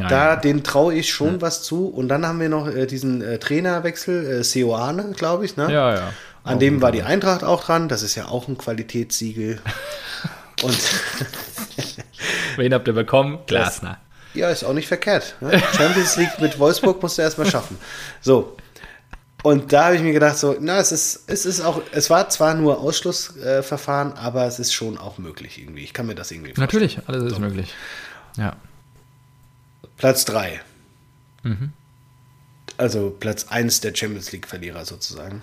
da, den traue ich schon ja. was zu. Und dann haben wir noch äh, diesen äh, Trainerwechsel, äh, Seoane, glaube ich. Ne? Ja, ja. An auch dem war die Eintracht auch dran. Das ist ja auch ein Qualitätssiegel. [LAUGHS] Und [LAUGHS] Wen habt ihr bekommen? Glasner. Ja, ist auch nicht verkehrt. Ne? Champions League mit Wolfsburg musst du erstmal schaffen. So. Und da habe ich mir gedacht, so, na, es ist, es ist auch, es war zwar nur Ausschlussverfahren, äh, aber es ist schon auch möglich irgendwie. Ich kann mir das irgendwie vorstellen. Natürlich, alles ist so. möglich. Ja. Platz 3. Mhm. Also Platz 1 der Champions League-Verlierer sozusagen.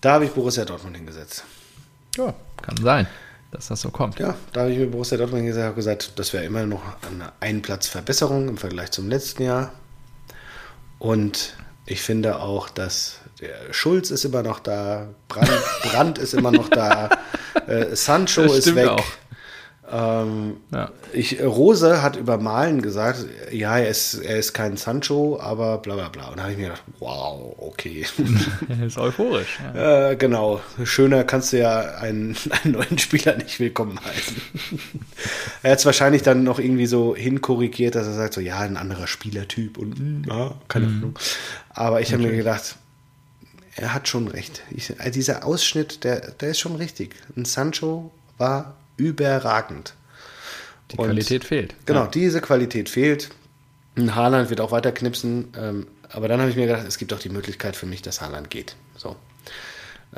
Da habe ich Borussia Dortmund hingesetzt. Ja, kann sein dass das so kommt. Ja, da habe ich mir Borussia Dortmund gesagt, gesagt das wäre immer noch eine Einplatzverbesserung im Vergleich zum letzten Jahr. Und ich finde auch, dass der Schulz ist immer noch da, Brand, Brand ist immer noch da, [LAUGHS] äh, Sancho ist weg. Auch. Ähm, ja. ich, Rose hat über Malen gesagt, ja, er ist, er ist kein Sancho, aber bla bla bla. Und da habe ich mir gedacht, wow, okay. [LAUGHS] er ist euphorisch. Ja. Äh, genau. Schöner kannst du ja einen, [LAUGHS] einen neuen Spieler nicht willkommen heißen. er hat es wahrscheinlich dann noch irgendwie so hinkorrigiert, dass er sagt, so ja, ein anderer Spielertyp und ja, keine mhm. Ahnung. Aber ich habe mir gedacht, er hat schon recht. Ich, äh, dieser Ausschnitt, der, der ist schon richtig. Ein Sancho war überragend. Die und Qualität fehlt. Genau, ja. diese Qualität fehlt. Ein Haaland wird auch weiter knipsen. Ähm, aber dann habe ich mir gedacht, es gibt auch die Möglichkeit für mich, dass Haaland geht. So.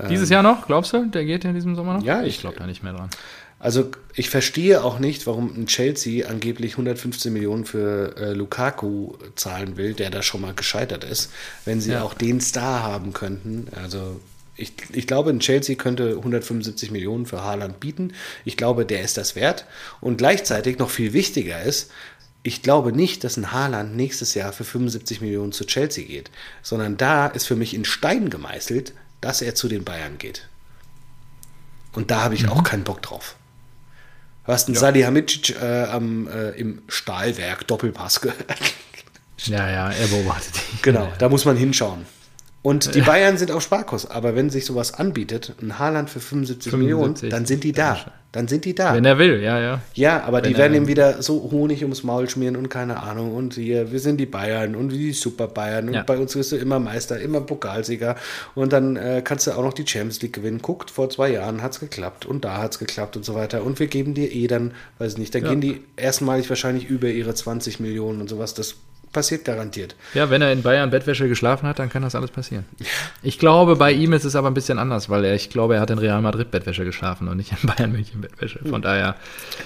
Dieses ähm, Jahr noch, glaubst du? Der geht in diesem Sommer noch? Ja, ich, ich glaube da nicht mehr dran. Also ich verstehe auch nicht, warum ein Chelsea angeblich 115 Millionen für äh, Lukaku zahlen will, der da schon mal gescheitert ist, wenn sie ja. auch den Star haben könnten. Also ich, ich glaube, ein Chelsea könnte 175 Millionen für Haaland bieten. Ich glaube, der ist das wert. Und gleichzeitig noch viel wichtiger ist, ich glaube nicht, dass ein Haaland nächstes Jahr für 75 Millionen zu Chelsea geht, sondern da ist für mich in Stein gemeißelt, dass er zu den Bayern geht. Und da habe ich mhm. auch keinen Bock drauf. Du hast einen ja. Salihamidzic äh, am, äh, im Stahlwerk Doppelpass gehört. [LAUGHS] Ja, ja, er beobachtet. Genau, da muss man hinschauen. Und die Bayern sind auf Sparkurs, aber wenn sich sowas anbietet, ein Haaland für 75, 75 Millionen, dann sind die da. Dann sind die da. Wenn er will, ja, ja. Ja, aber wenn die werden ihm wieder so Honig ums Maul schmieren und keine Ahnung. Und hier, wir sind die Bayern und die Super Bayern. Und ja. bei uns wirst du immer Meister, immer Pokalsieger. Und dann äh, kannst du auch noch die Champions League gewinnen. Guckt, vor zwei Jahren hat es geklappt und da hat es geklappt und so weiter. Und wir geben dir eh dann, weiß nicht, da ja. gehen die erstmalig wahrscheinlich über ihre 20 Millionen und sowas. Das passiert garantiert. Ja, wenn er in Bayern Bettwäsche geschlafen hat, dann kann das alles passieren. Ich glaube, bei ihm ist es aber ein bisschen anders, weil er, ich glaube, er hat in Real Madrid Bettwäsche geschlafen und nicht in Bayern München Bettwäsche. Von daher.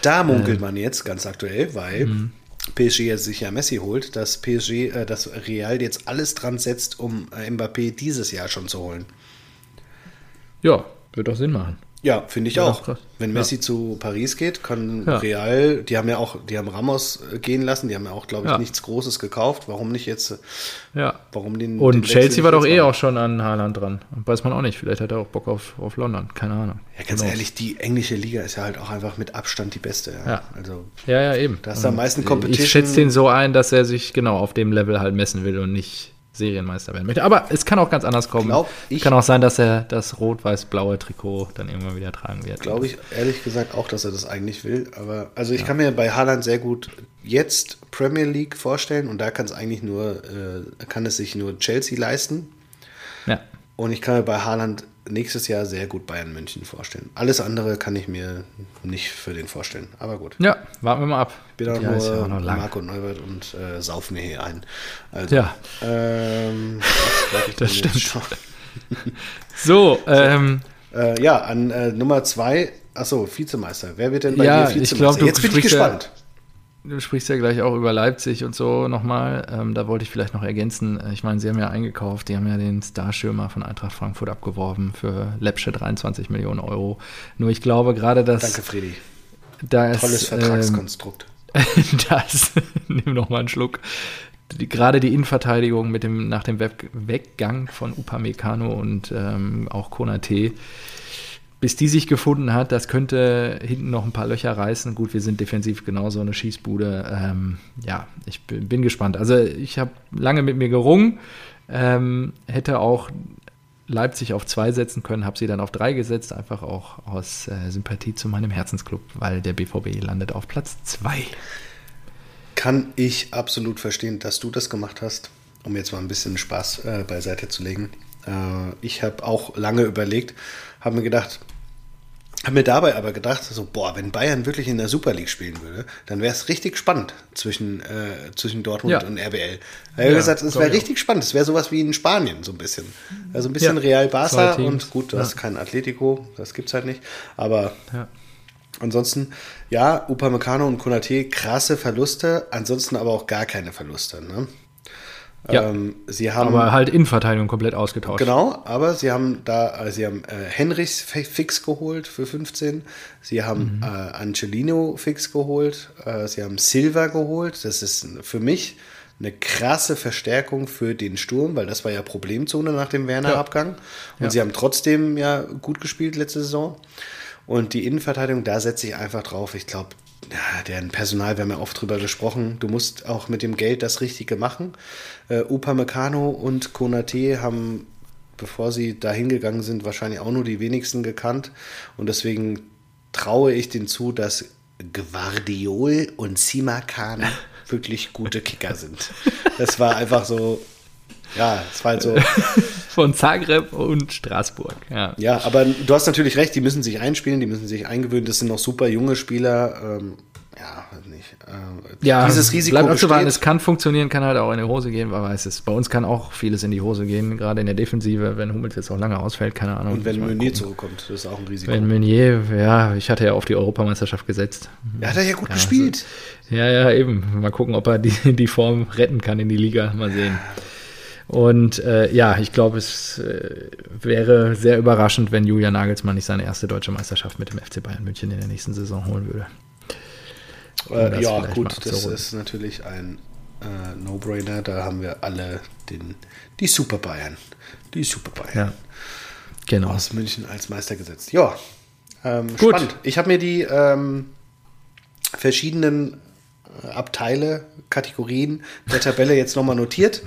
Da munkelt äh, man jetzt ganz aktuell, weil mhm. PSG jetzt sich ja Messi holt, dass PSG, äh, dass Real jetzt alles dran setzt, um äh, Mbappé dieses Jahr schon zu holen. Ja, wird doch Sinn machen. Ja, finde ich ja, auch. Krass. Wenn Messi ja. zu Paris geht, kann ja. Real, die haben ja auch, die haben Ramos äh, gehen lassen, die haben ja auch, glaube ich, nichts Großes gekauft. Warum nicht jetzt? Äh, ja. Warum den? Und den Chelsea war doch eh auch schon an Haaland dran. Weiß man auch nicht. Vielleicht hat er auch Bock auf, auf London. Keine Ahnung. Ja, ganz genau. ehrlich, die englische Liga ist ja halt auch einfach mit Abstand die beste. Ja, also, ja, ja, eben. Da ist am meisten Competition. Ich schätze den so ein, dass er sich genau auf dem Level halt messen will und nicht Serienmeister werden möchte. Aber es kann auch ganz anders kommen. Glaub ich, kann auch sein, dass er das rot-weiß-blaue Trikot dann irgendwann wieder tragen wird. Glaube ich ehrlich gesagt auch, dass er das eigentlich will. Aber also ich ja. kann mir bei Haaland sehr gut jetzt Premier League vorstellen und da kann es eigentlich nur, äh, kann es sich nur Chelsea leisten. Ja. Und ich kann mir bei Haaland nächstes Jahr sehr gut Bayern München vorstellen. Alles andere kann ich mir nicht für den vorstellen. Aber gut. Ja, warten wir mal ab. Ich bin auch nur ja noch Marco Neubert und äh, sauf mir hier ein. Also, ja. Ähm, das stimmt. schon. [LAUGHS] so, ähm, äh, ja, an äh, Nummer zwei, achso, Vizemeister. Wer wird denn bei ja, dir Vizemeister? Ich glaub, Jetzt bin ich gespannt. Du sprichst ja gleich auch über Leipzig und so nochmal. Ähm, da wollte ich vielleicht noch ergänzen. Äh, ich meine, sie haben ja eingekauft, die haben ja den Starschirmer von Eintracht Frankfurt abgeworben für Lepsche 23 Millionen Euro. Nur ich glaube gerade, dass. Danke, Friedi. Da Tolles ist, Vertragskonstrukt. Ähm, [LAUGHS] das, nimm noch mal einen Schluck. Die, gerade die Innenverteidigung mit dem, nach dem Weggang von Upamecano und ähm, auch Konate bis die sich gefunden hat, das könnte hinten noch ein paar Löcher reißen. Gut, wir sind defensiv genauso eine Schießbude. Ähm, ja, ich bin, bin, gespannt. Also ich habe lange mit mir gerungen, ähm, hätte auch Leipzig auf zwei setzen können, habe sie dann auf drei gesetzt, einfach auch aus äh, Sympathie zu meinem Herzensclub, weil der BVB landet auf Platz zwei. Kann ich absolut verstehen, dass du das gemacht hast, um jetzt mal ein bisschen Spaß äh, beiseite zu legen. Äh, ich habe auch lange überlegt, habe mir gedacht, habe mir dabei aber gedacht, so, boah, wenn Bayern wirklich in der Super League spielen würde, dann wäre es richtig spannend zwischen, äh, zwischen Dortmund ja. und RBL. Ich habe ja, gesagt, es wäre richtig spannend. Es wäre sowas wie in Spanien, so ein bisschen. Also ein bisschen ja. Real Barca und gut, du ja. hast kein Atletico, das gibt es halt nicht. Aber ansonsten, ja, Upamecano und Konate, krasse Verluste, ansonsten aber auch gar keine Verluste. Ne? Ja, ähm, sie haben, aber halt Innenverteidigung komplett ausgetauscht. Genau, aber sie haben da, äh, sie haben äh, Henrichs fix geholt für 15, sie haben mhm. äh, Angelino fix geholt, äh, sie haben Silva geholt. Das ist für mich eine krasse Verstärkung für den Sturm, weil das war ja Problemzone nach dem Werner-Abgang. Und ja. sie haben trotzdem ja gut gespielt letzte Saison. Und die Innenverteidigung, da setze ich einfach drauf. Ich glaube, ja, deren Personal, wir haben ja oft drüber gesprochen, du musst auch mit dem Geld das Richtige machen. Äh, Upamecano und Konate haben, bevor sie da hingegangen sind, wahrscheinlich auch nur die wenigsten gekannt. Und deswegen traue ich denen zu, dass Guardiol und Simakan [LAUGHS] wirklich gute Kicker sind. Das war einfach so, ja, es war halt so. [LAUGHS] Von Zagreb und Straßburg, ja. Ja, aber du hast natürlich recht, die müssen sich einspielen, die müssen sich eingewöhnen. Das sind noch super junge Spieler. Ähm, ja, nicht. Äh, ja, dieses Risiko bleibt abzuwarten. Es kann funktionieren, kann halt auch in die Hose gehen, wer weiß es. Bei uns kann auch vieles in die Hose gehen, gerade in der Defensive, wenn Hummels jetzt auch lange ausfällt, keine Ahnung. Und wenn Meunier zurückkommt, das ist auch ein Risiko. Wenn Meunier, ja, ich hatte ja auf die Europameisterschaft gesetzt. Ja, hat er ja gut ja, gespielt. Also, ja, ja, eben. Mal gucken, ob er die, die Form retten kann in die Liga. Mal sehen. Und äh, ja, ich glaube, es äh, wäre sehr überraschend, wenn Julian Nagelsmann nicht seine erste deutsche Meisterschaft mit dem FC Bayern München in der nächsten Saison holen würde. Äh, ja, gut, das ist natürlich ein äh, No-Brainer. Da haben wir alle den, die Super Bayern. Die Super Bayern. Ja, genau. Aus München als Meister gesetzt. Ja, ähm, gut. spannend. Ich habe mir die ähm, verschiedenen äh, Abteile, Kategorien der Tabelle jetzt nochmal notiert.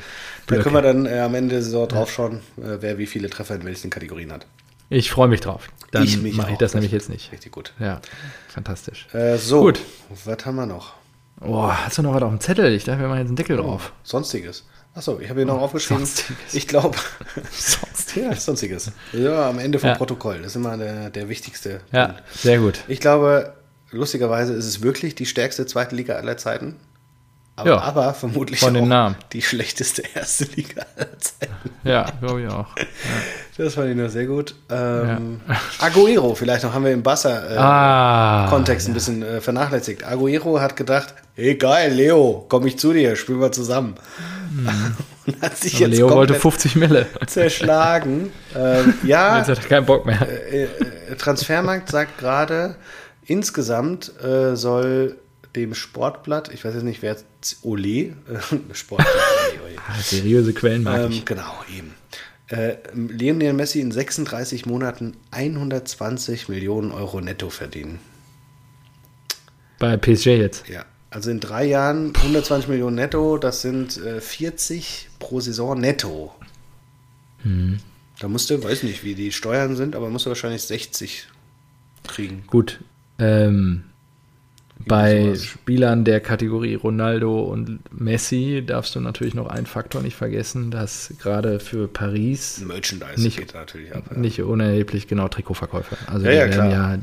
Da können wir dann äh, am Ende der Saison drauf schauen, äh, wer wie viele Treffer in welchen Kategorien hat. Ich freue mich drauf. Dann mache ich das nämlich jetzt nicht. Richtig gut. Ja, fantastisch. Äh, so, gut. was haben wir noch? Oh, hast du noch was auf dem Zettel? Ich dachte, wir machen jetzt einen Deckel oh, drauf. Sonstiges. Achso, ich habe hier noch oh, aufgeschrieben. Sonstiges. Ich glaube. [LAUGHS] Sonstiges. ja, Sonstiges. Ja, am Ende vom ja. Protokoll. Das ist immer der, der wichtigste. Ja, Punkt. sehr gut. Ich glaube, lustigerweise ist es wirklich die stärkste zweite Liga aller Zeiten. Aber, ja, aber vermutlich von den Namen. die schlechteste erste Liga aller Zeiten. Ja, glaube ich auch. Ja. [LAUGHS] Das fand ich nur sehr gut. Ähm, ja. Aguero, vielleicht noch haben wir im Barca-Kontext äh, ah, ein bisschen äh, vernachlässigt. Aguero hat gedacht, hey geil, Leo, komm ich zu dir, spielen wir zusammen. Mhm. [LAUGHS] Und hat sich jetzt Leo wollte 50 Mille. Zerschlagen. [LAUGHS] ähm, ja. Jetzt hat er keinen Bock mehr. Äh, äh Transfermarkt sagt gerade, insgesamt äh, soll dem Sportblatt, ich weiß jetzt nicht, wer Ole, äh, Ole. [LAUGHS] Ah, seriöse Quellen mag ähm, ich. Genau, eben. Äh, Lionel Messi in 36 Monaten 120 Millionen Euro netto verdienen. Bei PSG jetzt? Ja. Also in drei Jahren 120 Millionen netto, das sind äh, 40 pro Saison netto. Hm. Da musste, weiß nicht, wie die Steuern sind, aber musste wahrscheinlich 60 kriegen. Gut. Ähm, bei Spielern der Kategorie Ronaldo und Messi darfst du natürlich noch einen Faktor nicht vergessen, dass gerade für Paris Merchandise nicht, geht natürlich ab, ja. nicht unerheblich genau Trikotverkäufe. Also ja, ja, klar. ja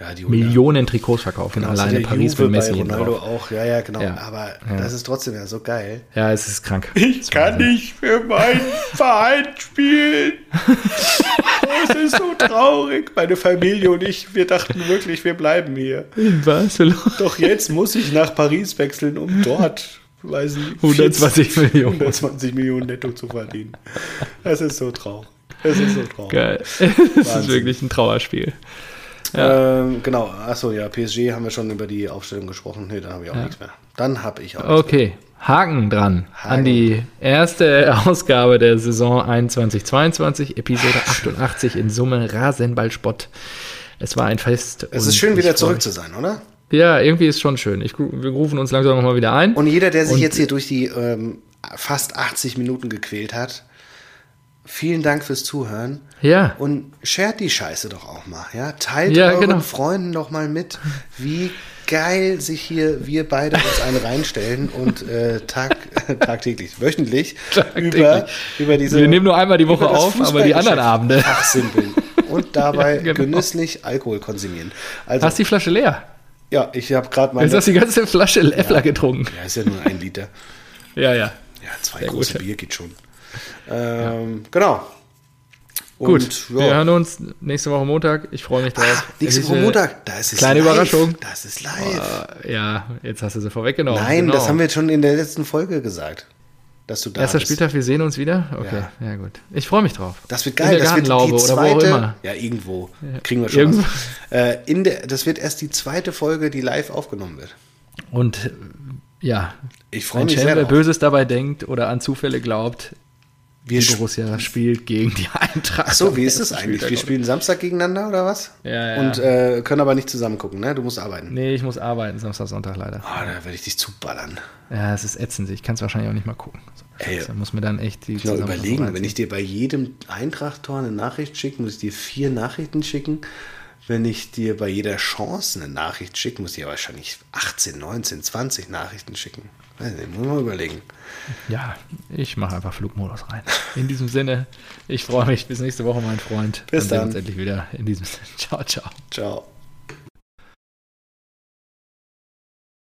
ja, die Millionen Trikots verkaufen genau, alleine Paris Juve Messi bei Ronaldo auch, ja, ja, genau. Ja. Aber ja. das ist trotzdem ja so geil. Ja, es ist krank. Ich kann nicht für meinen Verein spielen. [LAUGHS] oh, es ist so traurig. Meine Familie und ich, wir dachten wirklich, wir bleiben hier. In Barcelona. Doch jetzt muss ich nach Paris wechseln, um dort weiß nicht, 120 Millionen. 120 Millionen netto zu verdienen. Das ist so traurig. Es ist so traurig. Geil. Es ist wirklich ein Trauerspiel. Ja. Ähm, genau, achso, ja, PSG haben wir schon über die Aufstellung gesprochen. Nee, da habe ich auch ja. nichts mehr. Dann habe ich auch Okay, mehr. Haken dran Haken. an die erste [LAUGHS] Ausgabe der Saison 21-22, Episode Ach, 88 in Summe Rasenballspott. Es war ein Fest. Es ist schön, wieder zurück zu sein, oder? Ja, irgendwie ist schon schön. Ich, wir rufen uns langsam nochmal wieder ein. Und jeder, der sich und, jetzt hier durch die ähm, fast 80 Minuten gequält hat, Vielen Dank fürs Zuhören. Ja. Und shared die Scheiße doch auch mal. Ja? Teilt ja, euren genau. Freunden doch mal mit, wie geil sich hier wir beide uns einen reinstellen und äh, tag, [LAUGHS] tagtäglich, wöchentlich tagtäglich. Über, über diese. Wir nehmen nur einmal die Woche auf, aber die anderen Abende. Fachsimpeln und dabei [LAUGHS] ja, genau. genüsslich Alkohol konsumieren. Also, Hast die Flasche leer? Ja, ich habe gerade mal. Jetzt hast du die ganze Flasche Äffler ja, getrunken. Ja, ist ja nur ein Liter. ja, ja. Ja, zwei Sehr große gut. Bier geht schon. Ähm, genau. Und, Gut, ja. wir hören uns nächste Woche Montag. Ich freue mich drauf. Ach, nächste Woche Montag, da ist es Kleine live. Überraschung. Das ist live. Oh, ja, jetzt hast du sie vorweggenommen. Nein, genau. das haben wir jetzt schon in der letzten Folge gesagt. Dass du da Erster bist. Spieltag, wir sehen uns wieder? Okay, ja, ja gut. Ich freue mich drauf. Das wird geil. das wird die zweite, Ja, irgendwo. Kriegen wir schon. Äh, in der, das wird erst die zweite Folge, die live aufgenommen wird. Und ja, ich freue mich Schelm, sehr. Wer Böses dabei denkt oder an Zufälle glaubt, wir die Borussia spielt gegen die Eintracht. Ach so, wie ist es eigentlich? Wir spielen Samstag gegeneinander oder was? Ja, ja. Und äh, können aber nicht zusammen gucken, ne? Du musst arbeiten. Nee, ich muss arbeiten, Samstag, Sonntag leider. Oh, da werde ich dich zuballern. Ja, es ist ätzend. Ich kann es wahrscheinlich auch nicht mal gucken. Ey, da muss mir dann echt die ich noch überlegen, wenn ich dir bei jedem Eintracht-Tor eine Nachricht schicke, muss ich dir vier Nachrichten schicken. Wenn ich dir bei jeder Chance eine Nachricht schicke, muss ich ja wahrscheinlich 18, 19, 20 Nachrichten schicken. Also, muss man überlegen. Ja, ich mache einfach Flugmodus rein. In diesem Sinne, ich freue mich. Bis nächste Woche, mein Freund. Bis dann. Sehen wir uns endlich wieder. In diesem Sinne. Ciao, ciao. Ciao.